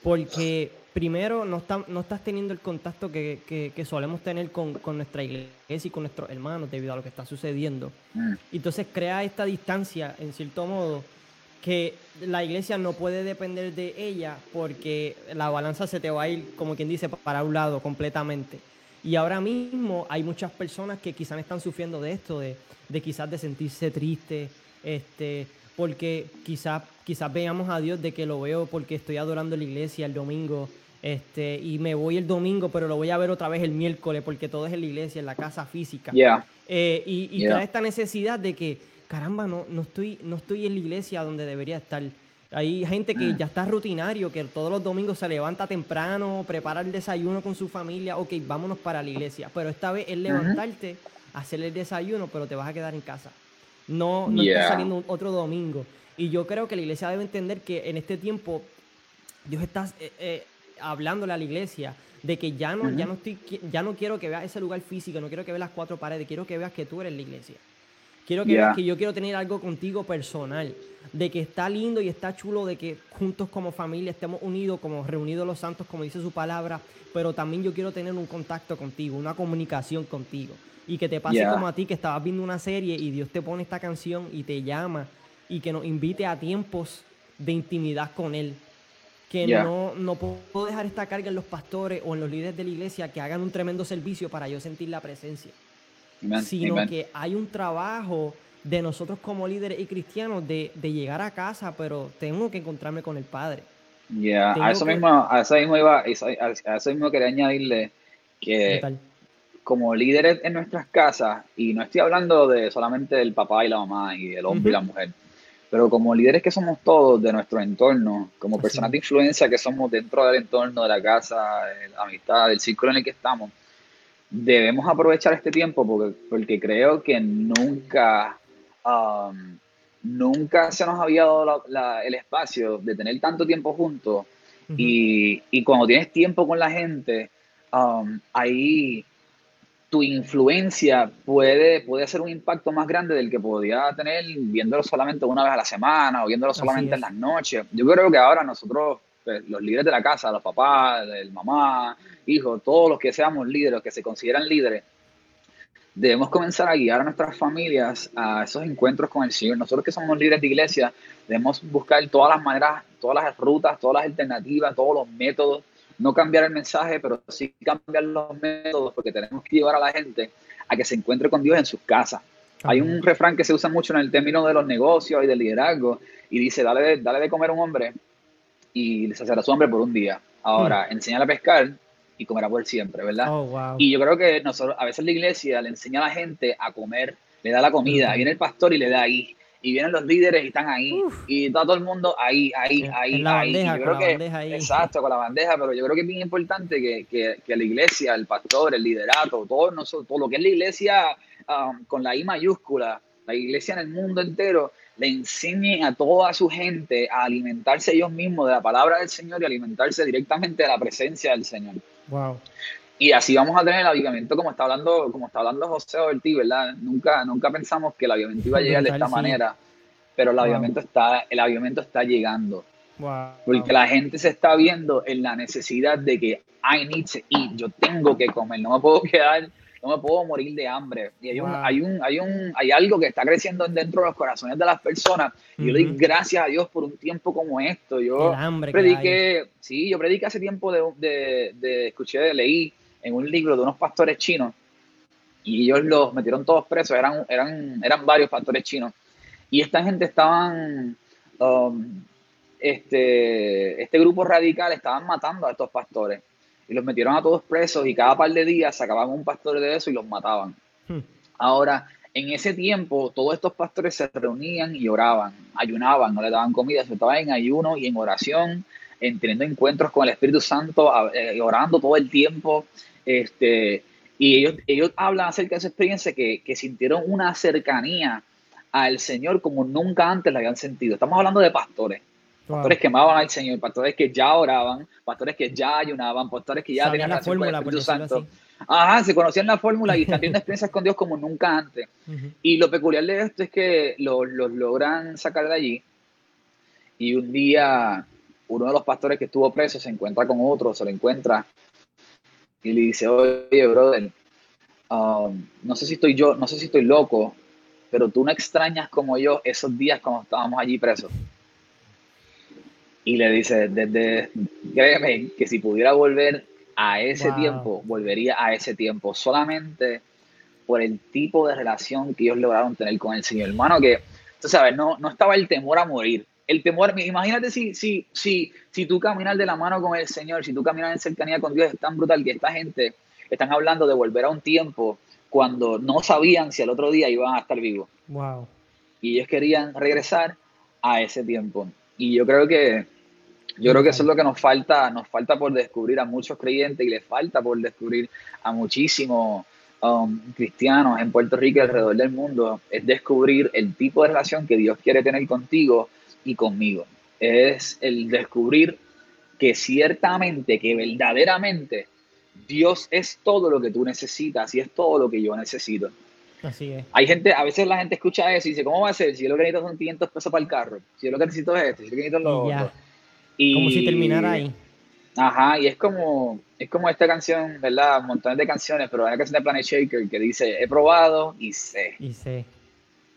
porque primero no, no estás teniendo el contacto que, solemos tener con, nuestra iglesia y con nuestros hermanos debido a lo que está sucediendo. Mm. Entonces crea esta distancia, en cierto modo, que la iglesia no puede depender de ella porque la balanza se te va a ir, como quien dice, para un lado completamente. Y ahora mismo hay muchas personas que quizás están sufriendo de esto, de, de quizás de sentirse triste, este, porque quizás, quizás veamos a Dios de que lo veo porque estoy adorando la iglesia el domingo, este, y me voy el domingo, pero lo voy a ver otra vez el miércoles porque todo es en la iglesia, en la casa física. Eh, y y esta necesidad de que, caramba, no, no, estoy, no estoy en la iglesia donde debería estar. Hay gente que mm. ya está rutinario, que todos los domingos se levanta temprano, prepara el desayuno con su familia, ok, vámonos para la iglesia. Pero esta vez es levantarte, hacer el desayuno, pero te vas a quedar en casa. No, no estás saliendo otro domingo. Y yo creo que la iglesia debe entender que en este tiempo Dios está eh, eh, hablándole a la iglesia de que ya no, ya no estoy, ya no quiero que veas ese lugar físico, no quiero que veas las cuatro paredes, quiero que veas que tú eres la iglesia. Quiero que veas que yo quiero tener algo contigo personal, de que está lindo y está chulo, de que juntos como familia estemos unidos, como reunidos los santos, como dice su palabra, pero también yo quiero tener un contacto contigo, una comunicación contigo. Y que te pase como a ti, que estabas viendo una serie y Dios te pone esta canción y te llama y que nos invite a tiempos de intimidad con Él. Que no, no puedo dejar esta carga en los pastores o en los líderes de la iglesia que hagan un tremendo servicio para yo sentir la presencia. Sino que hay un trabajo de nosotros como líderes y cristianos de, llegar a casa, pero tengo que encontrarme con el Padre. Ya, a eso mismo, a eso mismo iba, a eso mismo quería añadirle que como líderes en nuestras casas, y no estoy hablando de solamente del papá y la mamá y el hombre y la mujer, pero como líderes que somos todos de nuestro entorno, como personas de influencia que somos dentro del entorno de la casa, de la amistad, del círculo en el que estamos, debemos aprovechar este tiempo porque, porque creo que nunca, um, nunca se nos había dado el espacio de tener tanto tiempo juntos. Y, y, cuando tienes tiempo con la gente, um, ahí tu influencia puede, puede hacer un impacto más grande del que podía tener viéndolo solamente una vez a la semana o viéndolo solamente en las noches. Yo creo que ahora nosotros, pues, los líderes de la casa, los papás, el mamá, hijos, todos los que seamos líderes, los que se consideran líderes, debemos comenzar a guiar a nuestras familias a esos encuentros con el Señor. Nosotros que somos líderes de iglesia, debemos buscar todas las maneras, todas las rutas, todas las alternativas, todos los métodos no cambiar el mensaje, pero sí cambiar los métodos, porque tenemos que llevar a la gente a que se encuentre con Dios en sus casas. Hay un refrán que se usa mucho en el término de los negocios y del liderazgo, y dice, dale, dale de comer a un hombre y les hacerá su hombre por un día. Ahora, mm. enseñale a pescar y comerá por siempre, ¿verdad? Oh, y yo creo que nosotros, a veces la iglesia le enseña a la gente a comer, le da la comida, viene el pastor y le da ahí y vienen los líderes y están ahí y está todo el mundo ahí, ahí, ahí, ahí. creo que, Exacto, con la bandeja, pero yo creo que es bien importante que, que, que la iglesia, el pastor, el liderato, todo, nosotros, todo lo que es la iglesia um, con la I mayúscula, la iglesia en el mundo entero, le enseñe a toda su gente a alimentarse ellos mismos de la palabra del Señor y alimentarse directamente de la presencia del Señor. Wow. Y así vamos a tener el avivamiento como está hablando, como está hablando José Ortiz, ¿verdad? Nunca, nunca pensamos que el avivamiento iba a llegar de esta manera, pero el avivamiento está, el avivamiento está llegando. Porque la gente se está viendo en la necesidad de que I need to eat, yo tengo que comer, no me puedo quedar no me puedo morir de hambre. Y hay, un, hay, un, hay, un, hay algo que está creciendo dentro de los corazones de las personas. Y yo le doy gracias a Dios por un tiempo como esto. Yo prediqué, sí, yo prediqué hace tiempo de, de, de, escuché, leí en un libro de unos pastores chinos y ellos los metieron todos presos, eran, eran, eran varios pastores chinos. Y esta gente estaban, um, este, este grupo radical estaban matando a estos pastores y los metieron a todos presos y cada par de días sacaban un pastor de eso y los mataban. Hmm. Ahora, en ese tiempo, todos estos pastores se reunían y oraban, ayunaban, no le daban comida, se estaban en ayuno y en oración, en teniendo encuentros con el Espíritu Santo, eh, orando todo el tiempo. Este, y ellos, ellos hablan acerca de esa experiencia que, que sintieron una cercanía al Señor como nunca antes la habían sentido. Estamos hablando de pastores. Pastores que amaban al Señor, pastores que ya oraban, pastores que ya ayunaban, pastores que ya tenían la fórmula, Santo. Ajá, se conocían la fórmula y están teniendo <laughs> experiencias con Dios como nunca antes. Y lo peculiar de esto es que los, logran sacar de allí. Y un día, uno de los pastores que estuvo preso se encuentra con otro, se lo encuentra y le dice: Oye, brother, um, no sé si estoy yo, no sé si estoy loco, pero tú no extrañas como yo esos días cuando estábamos allí presos. Y le dice, desde, créeme, que si pudiera volver a ese tiempo, volvería a ese tiempo, solamente por el tipo de relación que ellos lograron tener con el Señor. Hermano, que, tú sabes, no, no estaba el temor a morir. El temor, imagínate si, si, si, si tú caminas de la mano con el Señor, si tú caminas en cercanía con Dios, es tan brutal que esta gente están hablando de volver a un tiempo cuando no sabían si al otro día iban a estar vivos. Wow. Y ellos querían regresar a ese tiempo. Y yo creo que yo creo que eso es lo que nos falta, nos falta por descubrir a muchos creyentes y le falta por descubrir a muchísimos um, cristianos en Puerto Rico y alrededor del mundo, es descubrir el tipo de relación que Dios quiere tener contigo y conmigo. Es el descubrir que ciertamente, que verdaderamente Dios es todo lo que tú necesitas y es todo lo que yo necesito. Así es. Hay gente, a veces la gente escucha eso y dice, ¿cómo va a ser? Si yo lo que necesito son 500 pesos para el carro, si yo lo que necesito es esto, si yo lo que necesito es lo otro. Como si terminara ahí. Ajá, y es como, es como esta canción, ¿verdad? Un montón de canciones, pero hay una canción de Planet Shaker que dice, he probado y sé. Y sé.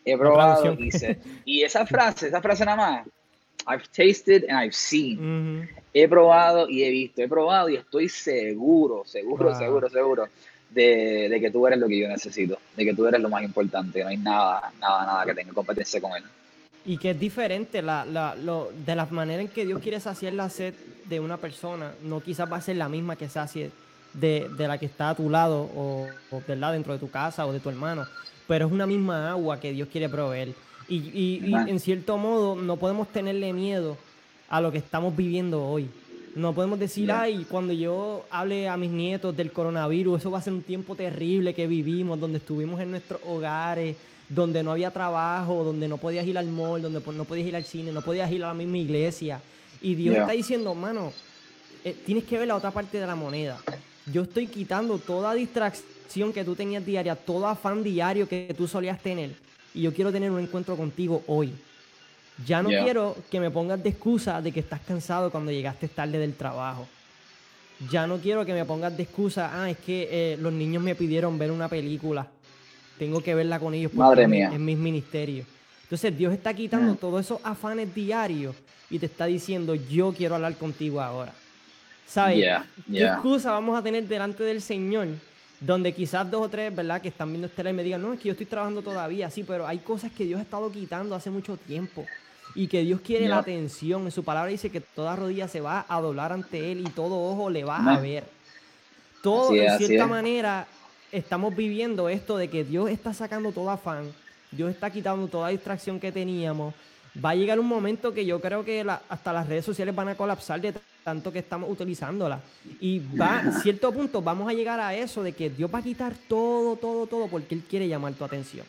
He probado y sé. <laughs> Y esa frase, esa frase nada más, I've tasted and I've seen. He probado y he visto, he probado y estoy seguro, seguro, seguro, seguro de, de, que tú eres lo que yo necesito, de que tú eres lo más importante, no hay nada, nada, nada que tenga competencia con él. Y que es diferente la, la, lo, de la manera en que Dios quiere saciar la sed de una persona. No quizás va a ser la misma que sacie de, de la que está a tu lado o, o dentro de tu casa o de tu hermano. Pero es una misma agua que Dios quiere proveer. Y, y, en cierto modo no podemos tenerle miedo a lo que estamos viviendo hoy. No podemos decir, ay, cuando yo hable a mis nietos del coronavirus, eso va a ser un tiempo terrible que vivimos, donde estuvimos en nuestros hogares, donde no había trabajo, donde no podías ir al mall, donde no podías ir al cine, no podías ir a la misma iglesia. Y Dios está diciendo, mano, eh, tienes que ver la otra parte de la moneda. Yo estoy quitando toda distracción que tú tenías diaria, todo afán diario que tú solías tener. Y yo quiero tener un encuentro contigo hoy. Ya no quiero que me pongas de excusa de que estás cansado cuando llegaste tarde del trabajo. Ya no quiero que me pongas de excusa, ah, es que eh, los niños me pidieron ver una película tengo que verla con ellos porque Madre mía. en mis ministerios. Entonces Dios está quitando mm. todos esos afanes diarios y te está diciendo, yo quiero hablar contigo ahora. ¿Sabes? ¿Qué excusa vamos a tener delante del Señor? Donde quizás dos o tres, ¿verdad? Que están viendo este y me digan, no, es que yo estoy trabajando todavía, sí, pero hay cosas que Dios ha estado quitando hace mucho tiempo y que Dios quiere la atención. En su palabra dice que toda rodilla se va a doblar ante Él y todo ojo le va a ver. Todo, de cierta manera, estamos viviendo esto de que Dios está sacando todo afán, Dios está quitando toda distracción que teníamos. Va a llegar un momento que yo creo que hasta las redes sociales van a colapsar de tanto que estamos utilizándolas. Y va, a cierto punto, vamos a llegar a eso de que Dios va a quitar todo, todo, todo, porque Él quiere llamar tu atención.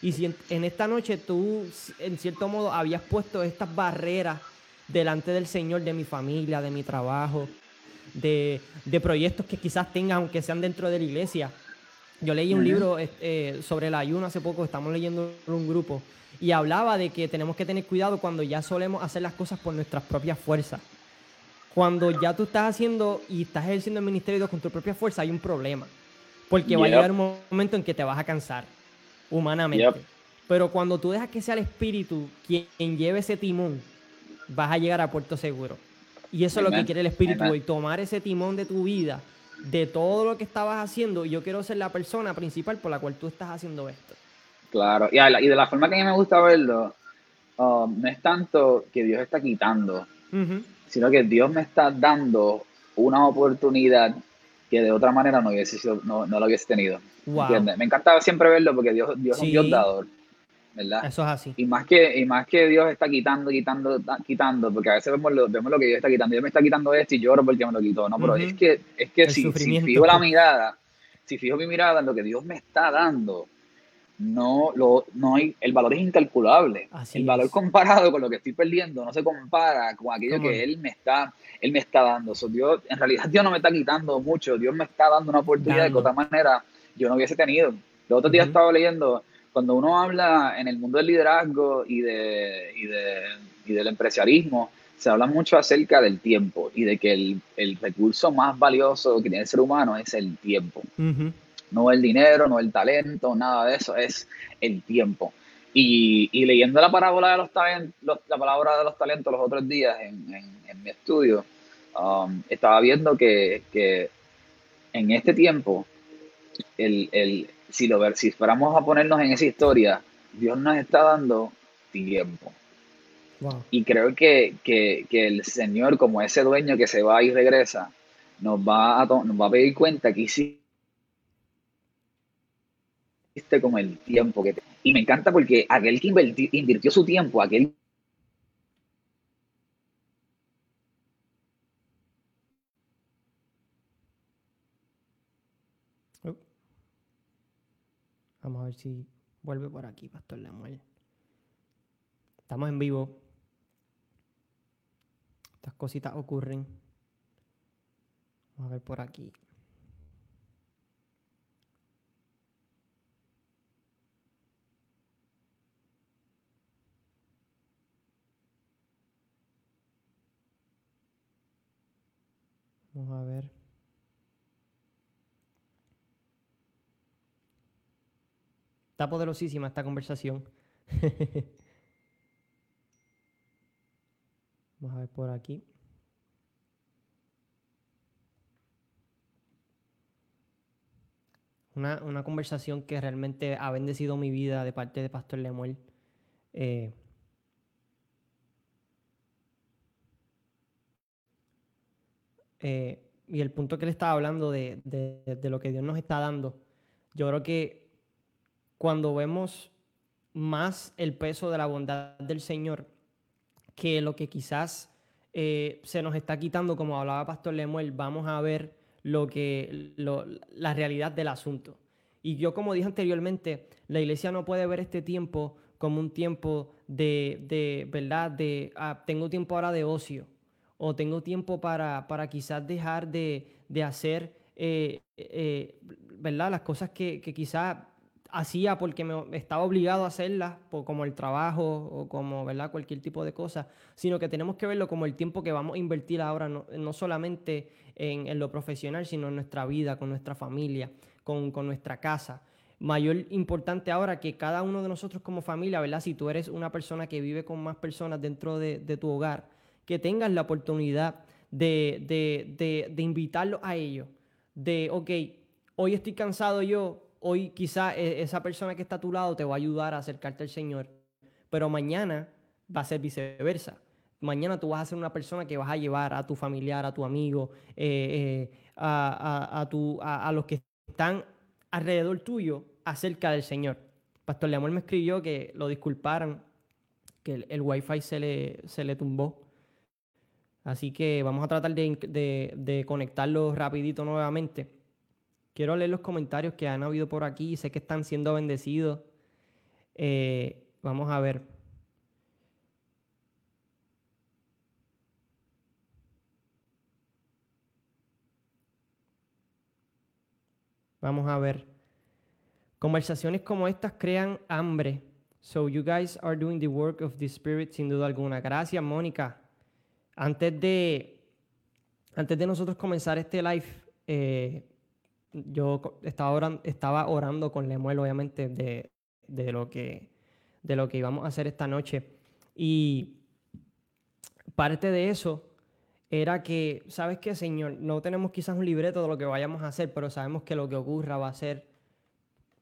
Y si en, esta noche tú, en cierto modo, habías puesto estas barreras delante del Señor, de mi familia, de mi trabajo, de, de proyectos que quizás tengas, aunque sean dentro de la iglesia, yo leí un libro eh, sobre el ayuno hace poco, estamos leyendo en un grupo, y hablaba de que tenemos que tener cuidado cuando ya solemos hacer las cosas por nuestras propias fuerzas. Cuando ya tú estás haciendo y estás ejerciendo el ministerio con tu propia fuerza, hay un problema. Porque va a llegar un momento en que te vas a cansar, humanamente. Pero cuando tú dejas que sea el espíritu quien lleve ese timón, vas a llegar a puerto seguro. Y eso es lo que quiere el espíritu y tomar ese timón de tu vida, de todo lo que estabas haciendo. Y yo quiero ser la persona principal por la cual tú estás haciendo esto. Claro, y, de la forma que a mí me gusta verlo, um, no es tanto que Dios está quitando, sino que Dios me está dando una oportunidad que de otra manera no, hubiese no, lo hubiese tenido. Me encantaba siempre verlo porque Dios, Dios es un Dios dador. ¿Verdad? Eso es así. Y más que, y más que Dios está quitando, quitando, quitando, porque a veces vemos lo, vemos lo que Dios está quitando. Dios me está quitando esto y lloro porque me lo quitó. No, pero es que, es que si, si, fijo la mirada, si fijo mi mirada en lo que Dios me está dando, no, lo, no hay, el valor es incalculable. el valor comparado con lo que estoy perdiendo no se compara con aquello que Él me está, Él me está dando. Dios, en realidad Dios no me está quitando mucho, Dios me está dando una oportunidad de que de otra manera yo no hubiese tenido. Los otros días estaba leyendo, cuando uno habla en el mundo del liderazgo y, de, y, de, y del empresarialismo, se habla mucho acerca del tiempo y de que el, el recurso más valioso que tiene el ser humano es el tiempo no el dinero, no el talento, nada de eso, es el tiempo. Y, y leyendo la parábola de los talentos, la palabra de los talentos los otros días en, en, mi estudio, um, estaba viendo que, que, en este tiempo, el, el, si, lo, si fuéramos a ponernos en esa historia, Dios nos está dando tiempo. Y creo que, que, que, el Señor, como ese dueño que se va y regresa, nos va a, nos va a pedir cuenta que sí con el tiempo que Y me encanta porque aquel que invirtió su tiempo, aquel oh. Vamos a ver si vuelve por aquí, Pastor Lemuel. Estamos en vivo. Estas cositas ocurren. Vamos a ver por aquí. Vamos a ver. Está poderosísima esta conversación. <laughs> Vamos a ver por aquí. Una, una, conversación que realmente ha bendecido mi vida de parte de Pastor Lemuel. Eh, Eh, y el punto que le estaba hablando de, lo que Dios nos está dando, yo creo que cuando vemos más el peso de la bondad del Señor que lo que quizás eh, se nos está quitando, como hablaba Pastor Lemuel, vamos a ver lo que, la realidad del asunto. Y yo, como dije anteriormente, la iglesia no puede ver este tiempo como un tiempo de, ¿verdad? De, ah, tengo tiempo ahora de ocio o tengo tiempo para, para quizás dejar de, hacer, eh, eh, ¿verdad? Las cosas que, quizás hacía porque me estaba obligado a hacerlas, como el trabajo o como, ¿verdad? Cualquier tipo de cosa, sino que tenemos que verlo como el tiempo que vamos a invertir ahora, no, solamente en, lo profesional, sino en nuestra vida, con nuestra familia, con, nuestra casa mayor importante ahora que cada uno de nosotros como familia, ¿verdad? Si tú eres una persona que vive con más personas dentro de, de tu hogar, que tengas la oportunidad de, de, de, invitarlos a ellos. De, ok, hoy estoy cansado yo, hoy quizá e, esa persona que está a tu lado te va a ayudar a acercarte al Señor, pero mañana va a ser viceversa. Mañana tú vas a ser una persona que vas a llevar a tu familiar, a tu amigo, eh, eh, a, a, a, los que están alrededor tuyo acerca del Señor. Pastor Leamor me escribió que lo disculparan, que el, el wifi se le, se le tumbó Así que vamos a tratar de, de, conectarlos rapidito nuevamente. Quiero leer los comentarios que han habido por aquí. Sé que están siendo bendecidos. Eh, vamos a ver. Vamos a ver. Conversaciones como estas crean hambre. So you guys are doing the work of the Spirit sin duda alguna. Gracias, Mónica. Antes de, antes de nosotros comenzar este live, eh, yo estaba orando, estaba orando con Lemuel, obviamente, de, de, lo que, de lo que íbamos a hacer esta noche. Y parte de eso era que, ¿sabes qué, Señor? No tenemos quizás un libreto de lo que vayamos a hacer, pero sabemos que lo que ocurra va a ser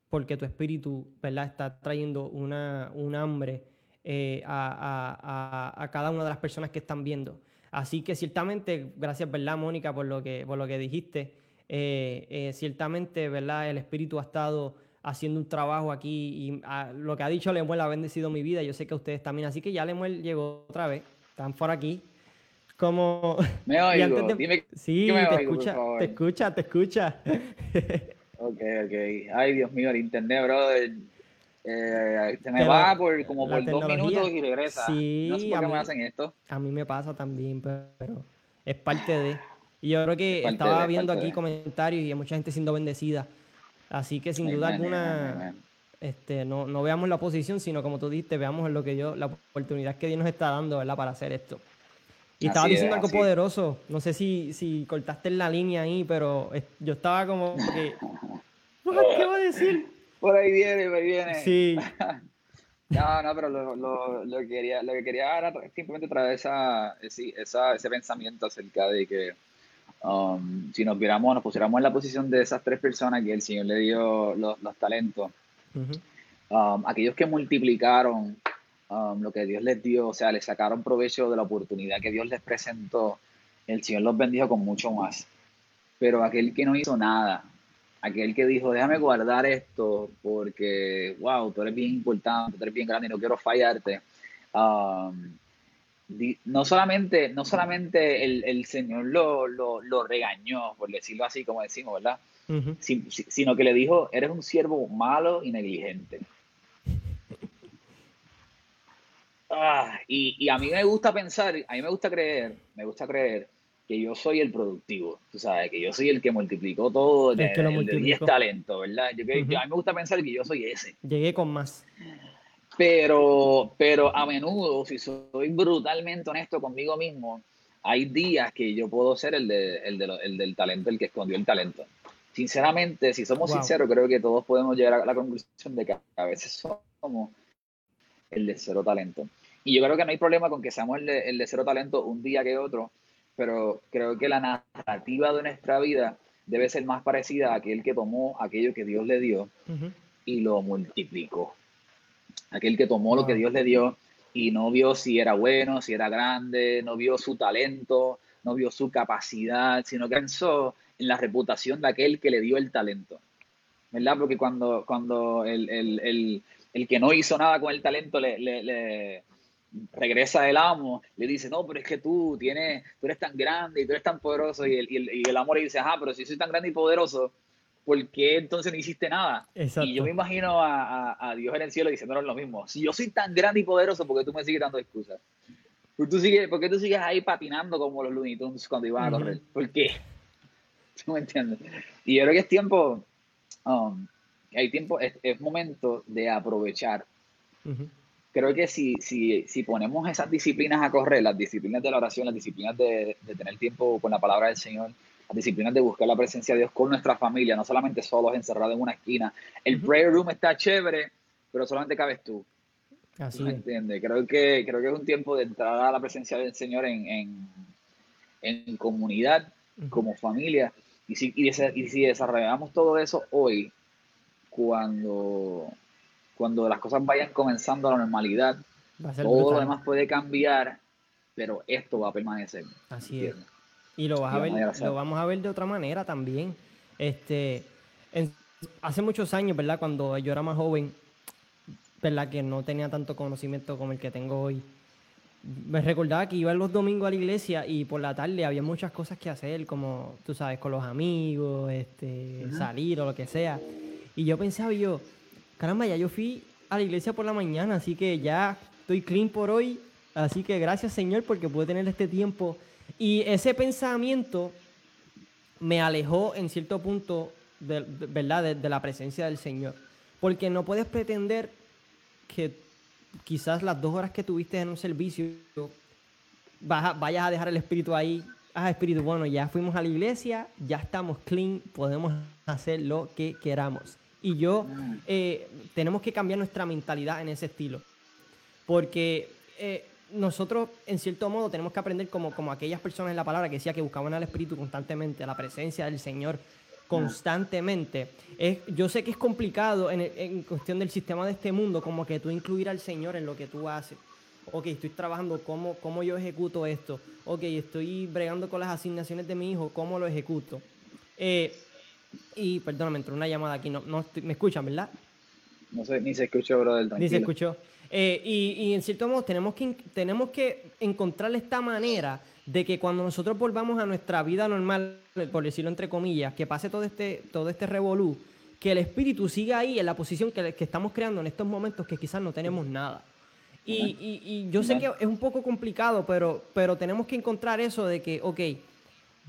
porque tu espíritu, ¿verdad? Está trayendo una, un hambre eh, a, a, a, cada una de las personas que están viendo. Así que ciertamente, gracias, ¿verdad, Mónica, por lo que, por lo que dijiste. Eh, eh, ciertamente, ¿verdad? El espíritu ha estado haciendo un trabajo aquí y ah, lo que ha dicho Lemuel ha bendecido mi vida. Yo sé que ustedes también. Así que ya Lemuel llegó otra vez. Están por aquí. Como... <laughs> Me oigo, dime Sí, te, escucha, te escucha, te <laughs> escucha, ok, ok. Ay, Dios mío, el internet, brother. Eh, se me va por como por dos minutos y regresa. Sí, no sé por qué me hacen esto. A mí me pasa también, pero es parte de. Y yo creo que estaba viendo aquí comentarios y hay mucha gente siendo bendecida. Así que sin duda alguna, este, no, no veamos la oposición, sino como tú dijiste, veamos lo que Dios, la oportunidad que Dios nos está dando, ¿verdad? Para hacer esto. Y estaba diciendo algo poderoso. No sé si, si cortaste la línea ahí, pero yo estaba como que. <laughs> ¿Qué va a decir? Por ahí viene, por ahí viene. Sí. <laughs> no, no, pero lo, lo, lo, que quería, lo que quería era simplemente traer esa, esa, ese pensamiento acerca de que um, si nos viéramos, nos pusiéramos en la posición de esas tres personas que el Señor le dio los, los talentos, um, aquellos que multiplicaron um, lo que Dios les dio, o sea, les sacaron provecho de la oportunidad que Dios les presentó, el Señor los bendijo con mucho más. Pero aquel que no hizo nada, aquel que dijo, déjame guardar esto porque, wow, tú eres bien importante, tú eres bien grande y no quiero fallarte. Um, no solamente, no solamente el, Señor lo, lo, regañó, por decirlo así, como decimos, ¿verdad? sino que le dijo, eres un siervo malo y negligente. Ah, y, y, a mí me gusta pensar, a mí me gusta creer, me gusta creer que yo soy el productivo, tú sabes, que yo soy el que multiplicó todo, el, que el, de 10 talentos, ¿verdad? Yo, a mí me gusta pensar que yo soy ese. Llegué con más. Pero, pero a menudo, si soy brutalmente honesto conmigo mismo, hay días que yo puedo ser el, de, el, de, el del talento, el que escondió el talento. Sinceramente, si somos sinceros, creo que todos podemos llegar a la conclusión de que a veces somos el de cero talento. Y yo creo que no hay problema con que seamos el de, el de cero talento un día que otro, pero creo que la narrativa de nuestra vida debe ser más parecida a aquel que tomó aquello que Dios le dio y lo multiplicó. Aquel que tomó lo que Dios le dio y no vio si era bueno, si era grande, no vio su talento, no vio su capacidad, sino que pensó en la reputación de aquel que le dio el talento. ¿Verdad? Porque cuando, cuando el, el, el, que no hizo nada con el talento le, le regresa el amo, le dice, no, pero es que tú tienes, tú eres tan grande y tú eres tan poderoso, y el, y el, y el amo le dice, ah, pero si soy tan grande y poderoso, ¿por qué entonces no hiciste nada? Y yo me imagino a, a, Dios en el cielo diciéndonos lo mismo, si yo soy tan grande y poderoso, ¿por qué tú me sigues dando excusas? ¿Por, tú sigues, ¿Por qué tú sigues ahí patinando como los Looney Tunes cuando iban a correr? ¿Por qué? <laughs> ¿Tú me entiendes? Y yo creo que es tiempo, um, hay tiempo, es, es, momento de aprovechar creo que si, si, si ponemos esas disciplinas a correr, las disciplinas de la oración, las disciplinas de, de, tener tiempo con la palabra del Señor, las disciplinas de buscar la presencia de Dios con nuestra familia, no solamente solos encerrados en una esquina. El prayer room está chévere, pero solamente cabes tú. Así ¿Me entiendes? Creo que, creo que es un tiempo de entrar a la presencia del Señor en, en, en comunidad, como familia. Y si, y, y si desarrollamos todo eso hoy, cuando cuando las cosas vayan comenzando a la normalidad, todo lo demás puede cambiar, pero esto va a permanecer. Así es. Y lo, vas a ver, lo vamos a ver de otra manera también. Este, hace muchos años, ¿verdad? Cuando yo era más joven, ¿verdad? Que no tenía tanto conocimiento como el que tengo hoy. Me recordaba que iba los domingos a la iglesia y por la tarde había muchas cosas que hacer, como tú sabes, con los amigos, este, salir o lo que sea. Y yo pensaba yo, caramba, ya yo fui a la iglesia por la mañana, así que ya estoy clean por hoy. Así que gracias Señor porque pude tener este tiempo. Y ese pensamiento me alejó en cierto punto de, ¿verdad? De, la presencia del Señor. Porque no puedes pretender que quizás las dos horas que tuviste en un servicio vayas a dejar el espíritu ahí ah, Espíritu, bueno, ya fuimos a la iglesia, ya estamos clean, podemos hacer lo que queramos. Y yo, eh, tenemos que cambiar nuestra mentalidad en ese estilo. Porque eh, nosotros, en cierto modo, tenemos que aprender como, como aquellas personas en la palabra que decía que buscaban al Espíritu constantemente, a la presencia del Señor constantemente. Es, yo sé que es complicado en, en, cuestión del sistema de este mundo, como que tú incluir al Señor en lo que tú haces. Ok, estoy trabajando, ¿cómo, cómo yo ejecuto esto? Ok, estoy bregando con las asignaciones de mi hijo, ¿cómo lo ejecuto? Eh, y perdóname, entró una llamada aquí, no, no me escuchan, ¿verdad? No sé, ni se escuchó, brother, Ni se escuchó. Eh, y, y, en cierto modo tenemos que, tenemos que encontrar esta manera de que cuando nosotros volvamos a nuestra vida normal, por decirlo entre comillas, que pase todo este, todo este revolú, que el espíritu siga ahí en la posición que, que estamos creando en estos momentos que quizás no tenemos nada. Y, y, y yo sé que es un poco complicado, pero, pero tenemos que encontrar eso de que, ok,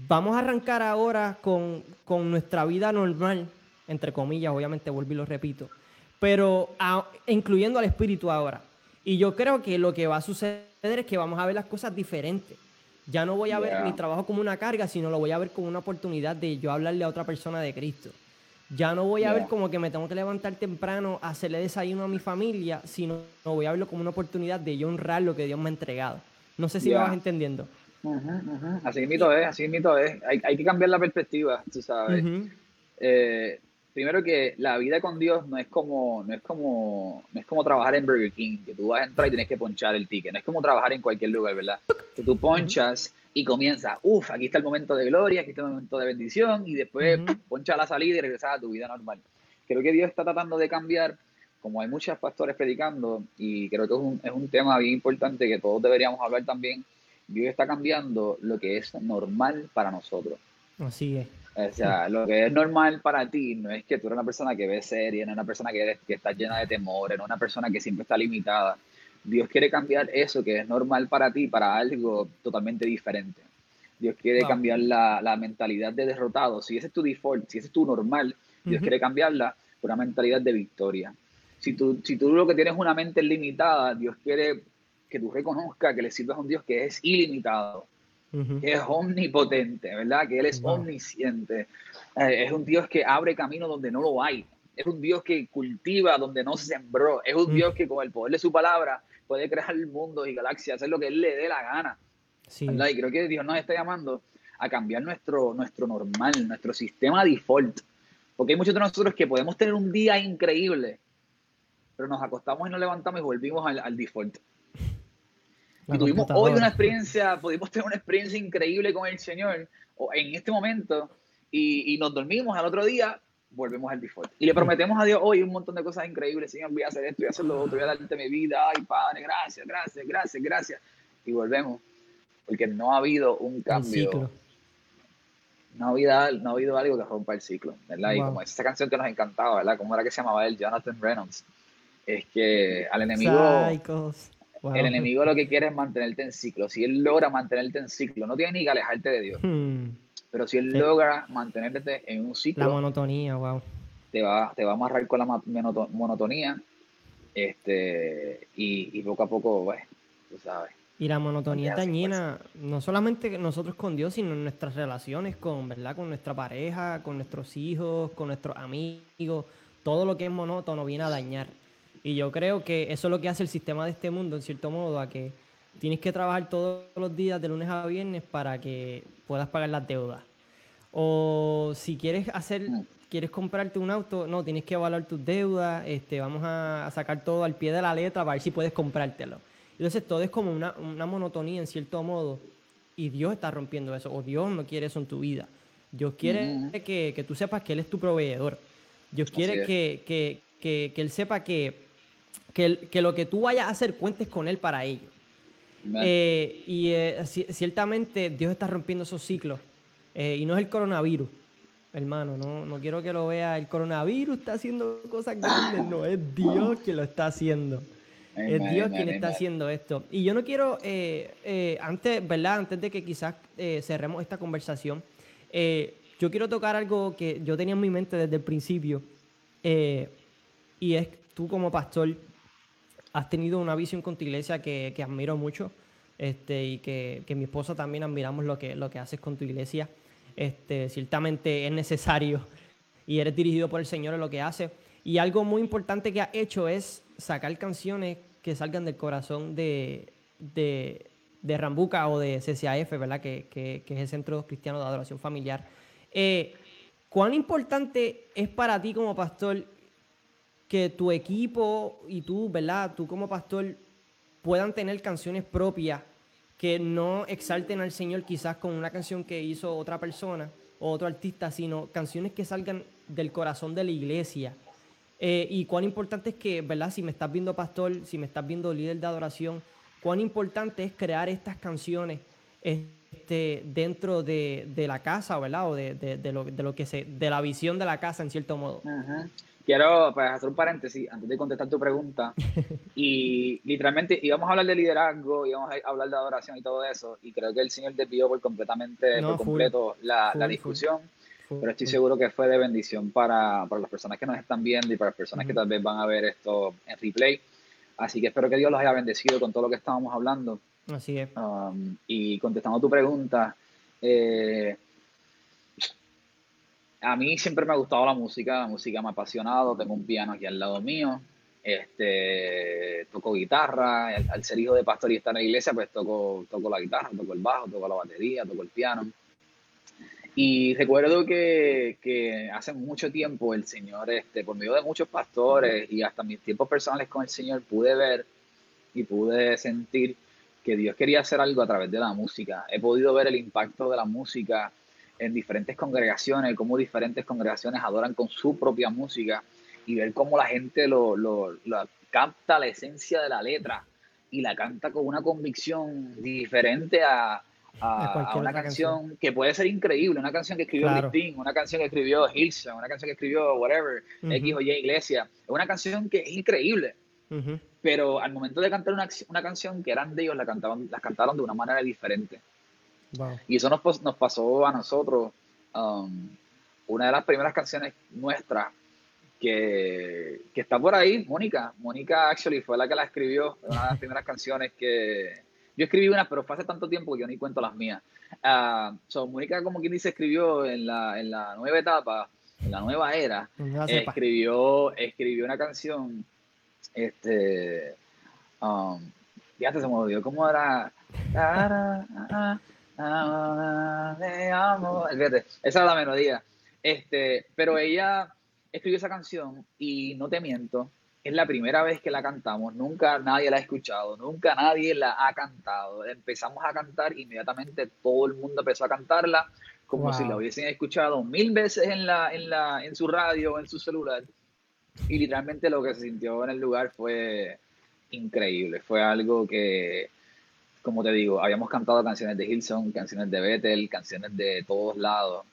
vamos a arrancar ahora con, con nuestra vida normal, entre comillas, obviamente, vuelvo y lo repito, pero incluyendo al espíritu ahora. Y yo creo que lo que va a suceder es que vamos a ver las cosas diferentes. Ya no voy a ver mi trabajo como una carga, sino lo voy a ver como una oportunidad de yo hablarle a otra persona de Cristo. Ya no voy a ver como que me tengo que levantar temprano a hacerle desayuno a mi familia, sino no voy a verlo como una oportunidad de yo honrar lo que Dios me ha entregado. No sé si me vas entendiendo. Así mito es, así mito es. Hay, hay, que cambiar la perspectiva, tú sabes. eh, primero que la vida con Dios no es como no es como no es como trabajar en Burger King que tú vas a entrar y tienes que ponchar el ticket. No es como trabajar en cualquier lugar verdad que tú ponchas y comienza uff aquí está el momento de gloria aquí está el momento de bendición y después poncha la salida y regresas a tu vida normal. Creo que Dios está tratando de cambiar como hay muchos pastores predicando y creo que es un, es un tema bien importante que todos deberíamos hablar también Dios está cambiando lo que es normal para nosotros. Así es o sea, lo que es normal para ti no es que tú eres una persona que ve serie, no es una persona que, que está llena de temores, no es una persona que siempre está limitada. Dios quiere cambiar eso que es normal para ti para algo totalmente diferente. Dios quiere cambiar la, la, mentalidad de derrotado. Si ese es tu default, si ese es tu normal, Dios quiere cambiarla por una mentalidad de victoria. Si tú, si tú lo que tienes una mente limitada, Dios quiere que tú reconozcas que le sirves a un Dios que es ilimitado que es omnipotente, ¿verdad? Que Él es omnisciente. Eh, es un Dios que abre camino donde no lo hay. Es un Dios que cultiva donde no se sembró. Es un Dios que con el poder de su palabra puede crear el mundo y galaxias, hacer lo que Él le dé la gana. Sí. Y creo que Dios nos está llamando a cambiar nuestro, nuestro normal, nuestro sistema default. Porque hay muchos de nosotros que podemos tener un día increíble, pero nos acostamos y nos levantamos y volvimos al, al default y tuvimos hoy una experiencia, pudimos tener una experiencia increíble con el Señor en este momento y, y, nos dormimos al otro día, volvemos al default. Y le prometemos a Dios hoy un montón de cosas increíbles, Señor, voy a hacer esto, voy a hacer lo otro, voy a darte mi vida, ay Padre, gracias, gracias, gracias, gracias. Y volvemos, porque no ha habido un cambio. No ha, habido, no ha habido algo que rompa el ciclo, ¿verdad? Y como esa canción que nos encantaba, ¿verdad? ¿Cómo era que se llamaba él? Jonathan Reynolds. Es que al enemigo... El enemigo lo que quiere es mantenerte en ciclo. Si él logra mantenerte en ciclo, no tiene ni que alejarte de Dios. Hmm. Pero si él logra mantenerte en un ciclo. La monotonía, wow. Te va, te va a amarrar con la monotonía. Este, y, poco a poco, pues, tú sabes. Y la monotonía dañina, no solamente nosotros con Dios, sino en nuestras relaciones con, ¿verdad? Con nuestra pareja, con nuestros hijos, con nuestros amigos. Todo lo que es monótono viene a dañar. Y yo creo que eso es lo que hace el sistema de este mundo, en cierto modo, a que tienes que trabajar todos los días de lunes a viernes para que puedas pagar las deudas. O si quieres hacer, quieres comprarte un auto, no, tienes que evaluar tus deudas, este, vamos a, sacar todo al pie de la letra para ver si puedes comprártelo. Entonces todo es como una, monotonía en cierto modo y Dios está rompiendo eso, o Dios no quiere eso en tu vida. Dios quiere que, que, tú sepas que Él es tu proveedor. Dios quiere que, que, que Él sepa que que, lo que tú vayas a hacer cuentes con Él para ello. Eh, y eh, ciertamente Dios está rompiendo esos ciclos. Eh, y no es el coronavirus, hermano. No, no quiero que lo vea. El coronavirus está haciendo cosas grandes. No, es Dios quien lo está haciendo. es Dios quien está haciendo esto. Y yo no quiero, antes, ¿verdad? Antes de que quizás cerremos esta conversación, yo quiero tocar algo que yo tenía en mi mente desde el principio. y es tú como pastor has tenido una visión con tu iglesia que, admiro mucho, este, y que, mi esposa también admiramos lo que, lo que haces con tu iglesia. Este, ciertamente es necesario y eres dirigido por el Señor en lo que haces. Y algo muy importante que has hecho es sacar canciones que salgan del corazón de, de, de Rambuca o de CCAF, ¿verdad? Que, que, es el Centro Cristiano de Adoración Familiar. Eh, ¿Cuán importante es para ti como pastor que tu equipo y tú, ¿verdad? Tú como pastor puedan tener canciones propias que no exalten al Señor quizás con una canción que hizo otra persona o otro artista, sino canciones que salgan del corazón de la iglesia. Eh, y cuán importante es que, ¿verdad? Si me estás viendo pastor, si me estás viendo líder de adoración, cuán importante es crear estas canciones este, dentro de, la casa, ¿verdad? O de, lo, que se, de la visión de la casa, en cierto modo. Quiero pues, hacer un paréntesis antes de contestar tu pregunta. <laughs> Y literalmente íbamos a hablar de liderazgo, íbamos a hablar de adoración y todo eso. Y creo que el Señor desvió por completamente, por completo la, discusión. pero estoy seguro que fue de bendición para, para, las personas que nos están viendo y para las personas que tal vez van a ver esto en replay. Así que espero que Dios los haya bendecido con todo lo que estábamos hablando. Así es. Um, y contestando tu pregunta, eh, a mí siempre me ha gustado la música, la música me ha apasionado, tengo un piano aquí al lado mío, este, toco guitarra, al, ser hijo de pastor y estar en la iglesia, pues toco, toco la guitarra, toco el bajo, toco la batería, toco el piano. Y recuerdo que, que, hace mucho tiempo el Señor, este, por medio de muchos pastores y hasta mis tiempos personales con el Señor, pude ver y pude sentir que Dios quería hacer algo a través de la música. He podido ver el impacto de la música en diferentes congregaciones, cómo diferentes congregaciones adoran con su propia música y ver cómo la gente lo, lo, lo capta la esencia de la letra y la canta con una convicción diferente a, a, una canción, que puede ser increíble, una canción que escribió claro. una canción que escribió Hilson, una canción que escribió whatever, X o Y Iglesia. Es una canción que es increíble. Pero al momento de cantar una, una, canción que eran de ellos, la cantaban, las cantaron de una manera diferente. Y eso nos, nos, pasó a nosotros. Um, una de las primeras canciones nuestras que, que, está por ahí, Mónica. Mónica, actually, fue la que la escribió. Una de las primeras canciones que, yo escribí unas, pero fue hace tanto tiempo que yo ni cuento las mías. Uh, so, Mónica, como quien dice, escribió en la, en la nueva etapa, en la nueva era, escribió, escribió una canción, este, um, se me olvidó cómo era. Fíjate, esa es la melodía. Este, pero ella escribió esa canción y no te miento, es la primera vez que la cantamos, nunca nadie la ha escuchado, nunca nadie la ha cantado. Empezamos a cantar, inmediatamente todo el mundo empezó a cantarla como si la hubiesen escuchado mil veces en, la, en, la, en su radio o en su celular. Y literalmente lo que se sintió en el lugar fue increíble. Fue algo que, como te digo, habíamos cantado canciones de Hilson, canciones de Bethel, canciones de todos lados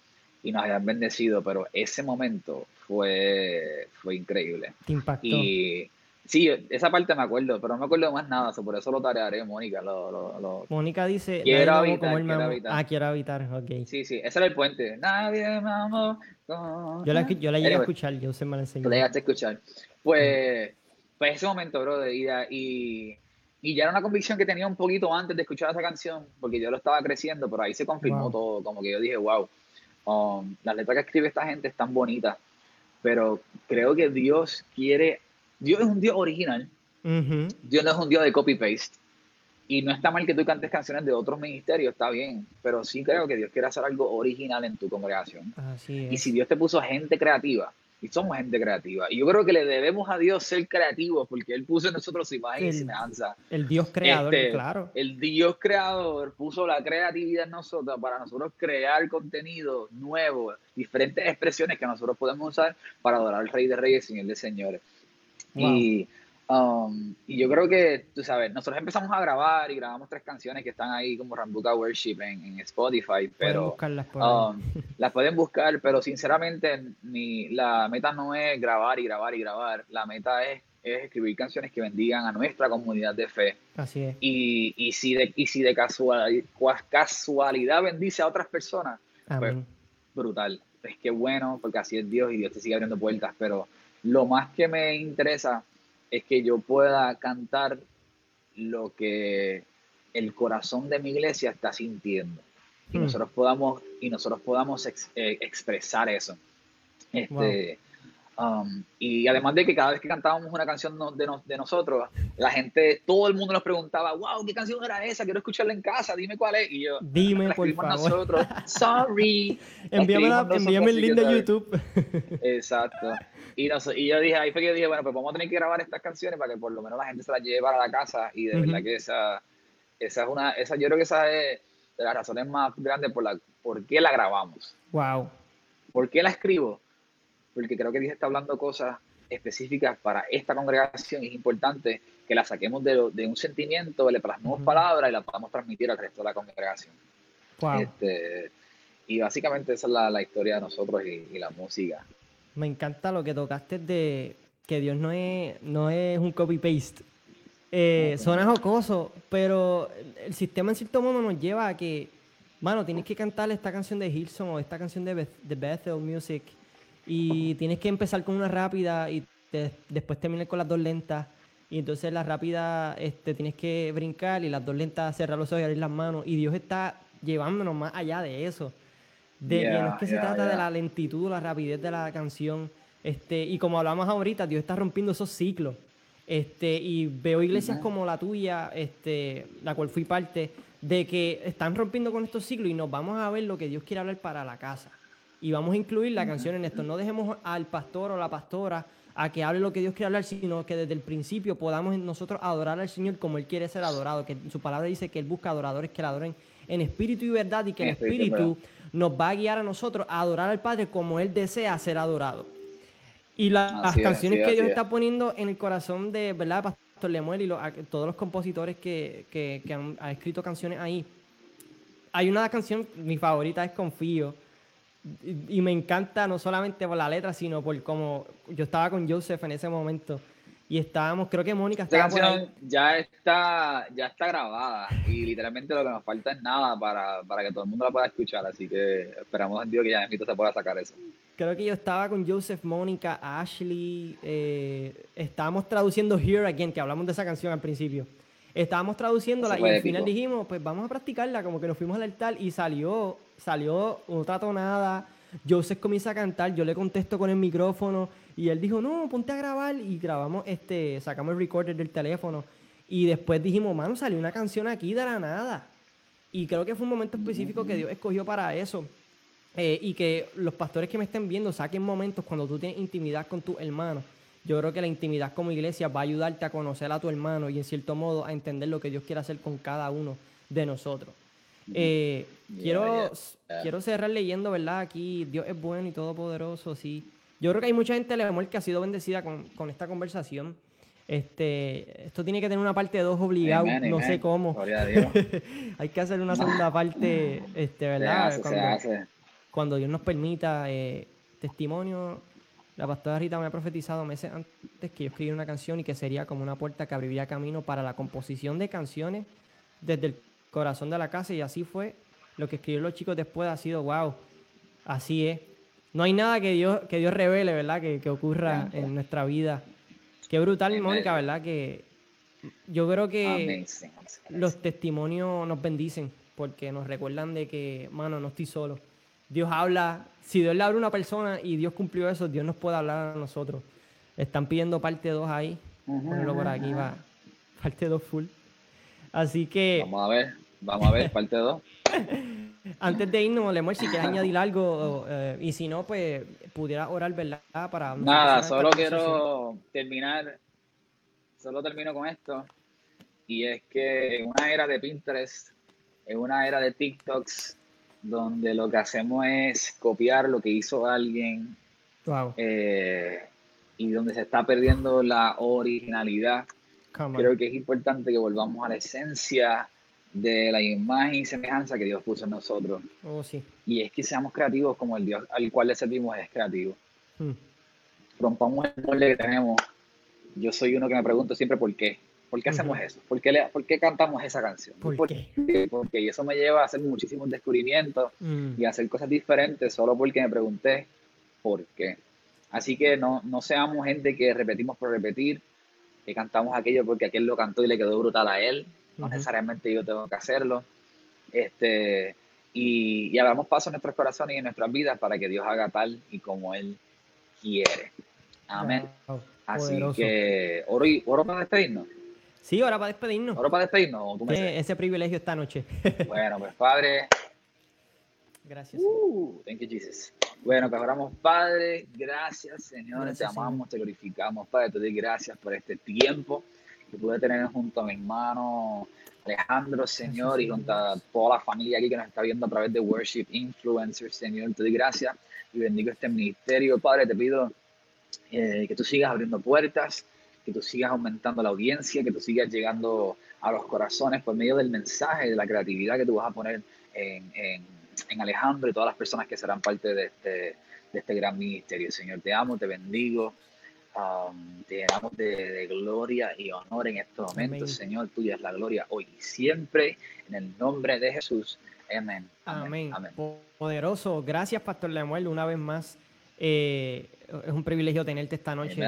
y nos habían bendecido, pero ese momento fue, fue increíble. Impactó. Y sí, esa parte me acuerdo, pero no me acuerdo de más nada, por eso lo tarearé, Mónica. Lo, Mónica dice, quiero habitar, quiero habitar. Ah, quiero habitar, ok. Sí, sí, ese era el puente. Nadie me amó. Yo la, yo la llegué a escuchar, yo se me la enseñé. La llegaste a escuchar. Pues, pues ese momento, bro, y, y ya era una convicción que tenía un poquito antes de escuchar esa canción, porque yo lo estaba creciendo, pero ahí se confirmó todo, como que yo dije, wow, um, las letras que escribe esta gente están bonitas pero creo que Dios quiere, Dios es un Dios original, Dios no es un Dios de copy-paste. Y no está mal que tú cantes canciones de otros ministerios, está bien, pero sí creo que Dios quiere hacer algo original en tu congregación. Y si Dios te puso gente creativa, y somos gente creativa. Y yo creo que le debemos a Dios ser creativos porque Él puso en nosotros su imagen y semejanza. El Dios creador, este, claro. El Dios creador puso la creatividad en nosotros para nosotros crear contenido nuevo, diferentes expresiones que nosotros podemos usar para adorar al Rey de Reyes y Señor de Señores. Y Um, y yo creo que, tú sabes, nosotros empezamos a grabar y grabamos tres canciones que están ahí como Rambuca Worship en, Spotify, pero um, las pueden buscar, pero sinceramente mi, la meta no es grabar y grabar y grabar, la meta es, es escribir canciones que bendigan a nuestra comunidad de fe. Así es. Y, y si de, y si de casualidad, casualidad bendice a otras personas, pues brutal. Es que bueno, porque así es Dios y Dios te sigue abriendo puertas, pero lo más que me interesa es que yo pueda cantar lo que el corazón de mi iglesia está sintiendo y hmm. nosotros podamos y nosotros podamos eh, expresar eso. Este, um, y además de que cada vez que cantábamos una canción de, de, nosotros, la gente, todo el mundo nos preguntaba, wow, ¿qué canción era esa? Quiero escucharla en casa, dime cuál es. Y yo, dime por favor. nosotros, <laughs> sorry. envíame, el link de YouTube. <laughs> Exacto. Y, y yo dije, ahí fue que yo dije, bueno, pues vamos a tener que grabar estas canciones para que por lo menos la gente se las lleve para la casa. Y de verdad que esa, esa es una, esa, yo creo que esa es de las razones más grandes por la por qué la grabamos. Wow. ¿Por qué la escribo? Porque creo que Dios está hablando cosas específicas para esta congregación y es importante que la saquemos de, de un sentimiento, le plasmemos palabras y la podamos transmitir al resto de la congregación. Wow. Este, y básicamente esa es la, la historia de nosotros y, y, la música. Me encanta lo que tocaste de que Dios no es, no es un copy-paste. Eh, suena jocoso, pero el sistema en cierto modo nos lleva a que, mano, tienes que cantar esta canción de Hilson o esta canción de, de Bethel Music y tienes que empezar con una rápida y después terminar con las dos lentas. Y entonces la rápida este, tienes que brincar y las dos lentas cerrar los ojos y abrir las manos. Y Dios está llevándonos más allá de eso. De que no es que se trata de la lentitud, la rapidez de la canción. Este, y como hablamos ahorita, Dios está rompiendo esos ciclos. Este, y veo iglesias como la tuya, este, la cual fui parte, de que están rompiendo con estos ciclos y nos vamos a ver lo que Dios quiere hablar para la casa. Y vamos a incluir la canción en esto. No dejemos al pastor o la pastora a que hable lo que Dios quiere hablar, sino que desde el principio podamos nosotros adorar al Señor como Él quiere ser adorado. Que su palabra dice que Él busca adoradores que le adoren en espíritu y verdad y que el espíritu nos va a guiar a nosotros a adorar al Padre como Él desea ser adorado. Y las canciones que Dios está poniendo en el corazón de, ¿verdad? Pastor Lemuel y todos los compositores que, que, han, escrito canciones ahí. Hay una canción, mi favorita es Confío. Y, me encanta no solamente por la letra, sino por cómo yo estaba con Joseph en ese momento. Y estábamos, creo que Mónica estaba canción ya está, ya está grabada. Y literalmente lo que nos falta es nada para, para que todo el mundo la pueda escuchar. Así que esperamos en Dios que ya se pueda sacar eso creo que yo estaba con Joseph, Mónica, Ashley. Eh, estábamos traduciendo Here Again, que hablamos de esa canción al principio. Estábamos traduciéndola y al final dijimos, pues vamos a practicarla, como que nos fuimos al altar y salió, salió otra tonada. Joseph comienza a cantar, yo le contesto con el micrófono y él dijo, no, ponte a grabar y grabamos, este, sacamos el recorder del teléfono y después dijimos, mano, salió una canción aquí de la nada. Y creo que fue un momento específico que Dios escogió para eso. Eh, y que los pastores que me estén viendo saquen momentos cuando tú tienes intimidad con tu hermano. Yo creo que la intimidad como iglesia va a ayudarte a conocer a tu hermano y en cierto modo a entender lo que Dios quiere hacer con cada uno de nosotros. Eh, quiero, quiero cerrar leyendo, ¿verdad? Aquí Dios es bueno y todopoderoso, sí. Yo creo que hay mucha gente amor que ha sido bendecida con, con esta conversación. Este, esto tiene que tener una parte 2 obligado, no sé cómo. <laughs> hay que hacer una segunda parte, este, ¿verdad? cuando Dios nos permita eh, testimonio. La pastora Rita me ha profetizado meses antes que yo escribiera una canción y que sería como una puerta que abriría camino para la composición de canciones desde el corazón de la casa y así fue. Lo que escribieron los chicos después ha sido, wow, así es. No hay nada que Dios, que Dios revele, ¿verdad? Que, que ocurra en nuestra vida. Qué brutal, Mónica, ¿verdad? Que yo creo que los testimonios nos bendicen porque nos recuerdan de que, mano, no estoy solo Dios habla, si Dios le habla a una persona y Dios cumplió eso, Dios nos puede hablar a nosotros. Están pidiendo parte 2 ahí. Ponlo por aquí, va. Parte 2 full. Así que. Vamos a ver, vamos a ver, parte 2. <laughs> Antes de irnos, Lemuel, si quieres añadir algo, eh, y si no, pues pudiera orar, ¿verdad? Para Nada, solo quiero terminar, solo termino con esto, y es que en una era de Pinterest, en una era de TikToks, donde lo que hacemos es copiar lo que hizo alguien eh, y donde se está perdiendo la originalidad. Creo que es importante que volvamos a la esencia de la imagen y semejanza que Dios puso en nosotros. Oh, sí. Y es que seamos creativos como el Dios al cual le servimos es creativo. Hmm. Rompamos el molde que tenemos. Yo soy uno que me pregunto siempre por qué. ¿Por qué hacemos eso? ¿Por qué, le, ¿Por qué, cantamos esa canción? ¿Por, qué? Porque eso me lleva a hacer muchísimos descubrimientos mm. y a hacer cosas diferentes solo porque me pregunté por qué. Así que no, no seamos gente que repetimos por repetir, que cantamos aquello porque aquel lo cantó y le quedó brutal a él. no necesariamente yo tengo que hacerlo. Este, y, y abramos paso en nuestros corazones y en nuestras vidas para que Dios haga tal y como Él quiere. Amén. Así que, ¿oro, y, ¿oro para despedirnos? Sí, ahora para despedirnos. ¿Oro para despedirnos? ese privilegio esta noche. <laughs> bueno, pues Padre. Gracias. Uh, thank you, Jesus. Bueno, pues oramos, Padre. Gracias, Señor. te amamos, te glorificamos. Padre, te doy gracias por este tiempo que pude tener junto a mi hermano Alejandro, Señor, y junto a toda la familia aquí que nos está viendo a través de Worship Influencers, Señor. Te doy gracias y bendigo este ministerio. Padre, te pido eh, que tú sigas abriendo puertas, que tú sigas aumentando la audiencia, que tú sigas llegando a los corazones por medio del mensaje, de la creatividad que tú vas a poner en, en, Alejandro y todas las personas que serán parte de este, de este gran ministerio. Señor, te amo, te bendigo. Um, te damos de, gloria y honor en estos momentos, Señor. Tuya es la gloria hoy y siempre, en el nombre de Jesús. Amén. Amén. Poderoso. Gracias, Pastor Lemuel, una vez más. Eh, es un privilegio tenerte esta noche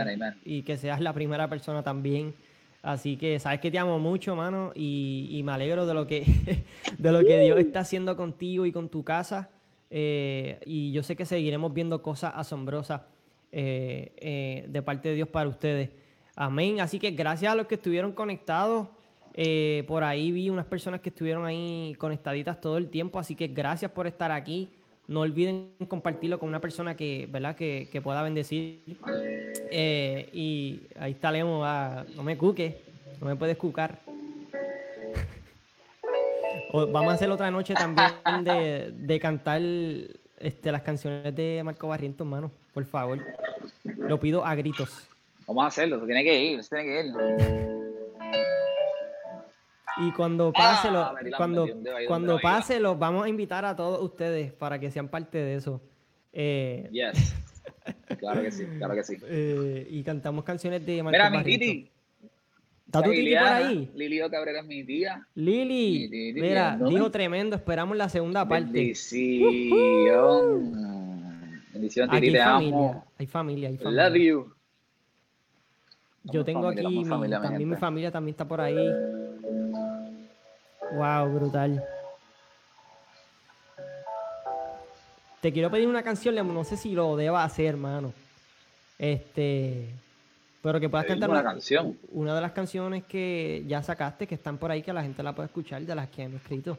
y que seas la primera persona también. Así que sabes que te amo mucho, mano, y, me alegro de lo que <laughs> de lo que Dios está haciendo contigo y con tu casa. Eh, y yo sé que seguiremos viendo cosas asombrosas eh, de parte de Dios para ustedes. Amén. Así que gracias a los que estuvieron conectados. por ahí vi unas personas que estuvieron ahí conectaditas todo el tiempo. Así que gracias por estar aquí. No olviden compartirlo con una persona que, ¿verdad? que, pueda bendecir. Eh, y ahí está Lemo, ah, no me cuque, no me puedes cucar. <laughs> vamos a hacer otra noche también de, cantar este, las canciones de Marco Barrientos, hermano, por favor. Lo pido a gritos. Vamos a hacerlo, tiene que ir, tiene que ir. Y cuando pase, ah, cuando, cuando pase, los vamos a invitar a todos ustedes para que sean parte de eso. Eh, yes. <laughs> Claro que sí, claro que sí. Eh, y cantamos canciones de Marco Mira, mi Titi. ¿Está tu Titi por ahí? Lili Cabrera es mi tía. Lili, mira, dijo tremendo. Esperamos la segunda parte. Bendición. Bendición, Titi, te amo. Hay familia, hay familia. Love you. Yo tengo aquí, también mi familia también está por ahí. Wow, brutal. Te quiero pedir una canción, no sé si lo deba hacer, hermano. Este. Pero que puedas cantar una, canción. Una de las canciones que ya sacaste, que están por ahí, que la gente la puede escuchar, de las que han escrito.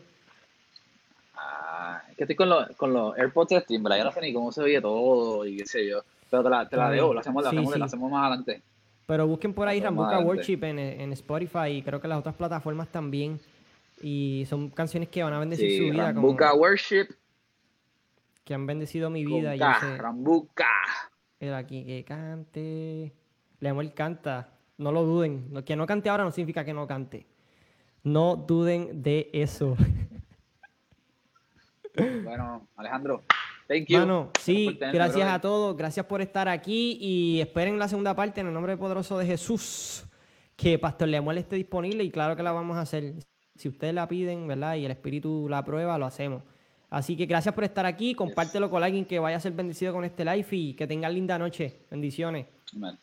Ah, es que estoy con los, con los AirPods este, Yo no sé ni cómo se oye todo y qué sé yo. Pero te la, te la debo, la hacemos, la, hacemos, la hacemos más adelante. Pero busquen por ahí Rambuca Worship en, en, Spotify y creo que las otras plataformas también. Y son canciones que van a bendecir su vida. Rambuca Worship. Que han bendecido mi vida. y Rambuca. Era aquí que cante. Lemuel canta. No lo duden. Lo que no cante ahora no significa que no cante. No duden de eso. <laughs> Bueno, Alejandro, Thank you. Mano, sí, gracias a todos, gracias por estar aquí y esperen la segunda parte en el nombre poderoso de Jesús, que Pastor Lemuel esté disponible y claro que la vamos a hacer. Si ustedes la piden, ¿verdad? Y el Espíritu la aprueba, lo hacemos. Así que gracias por estar aquí, compártelo con alguien que vaya a ser bendecido con este live y que tengan linda noche. Bendiciones. Amen.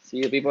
See you people.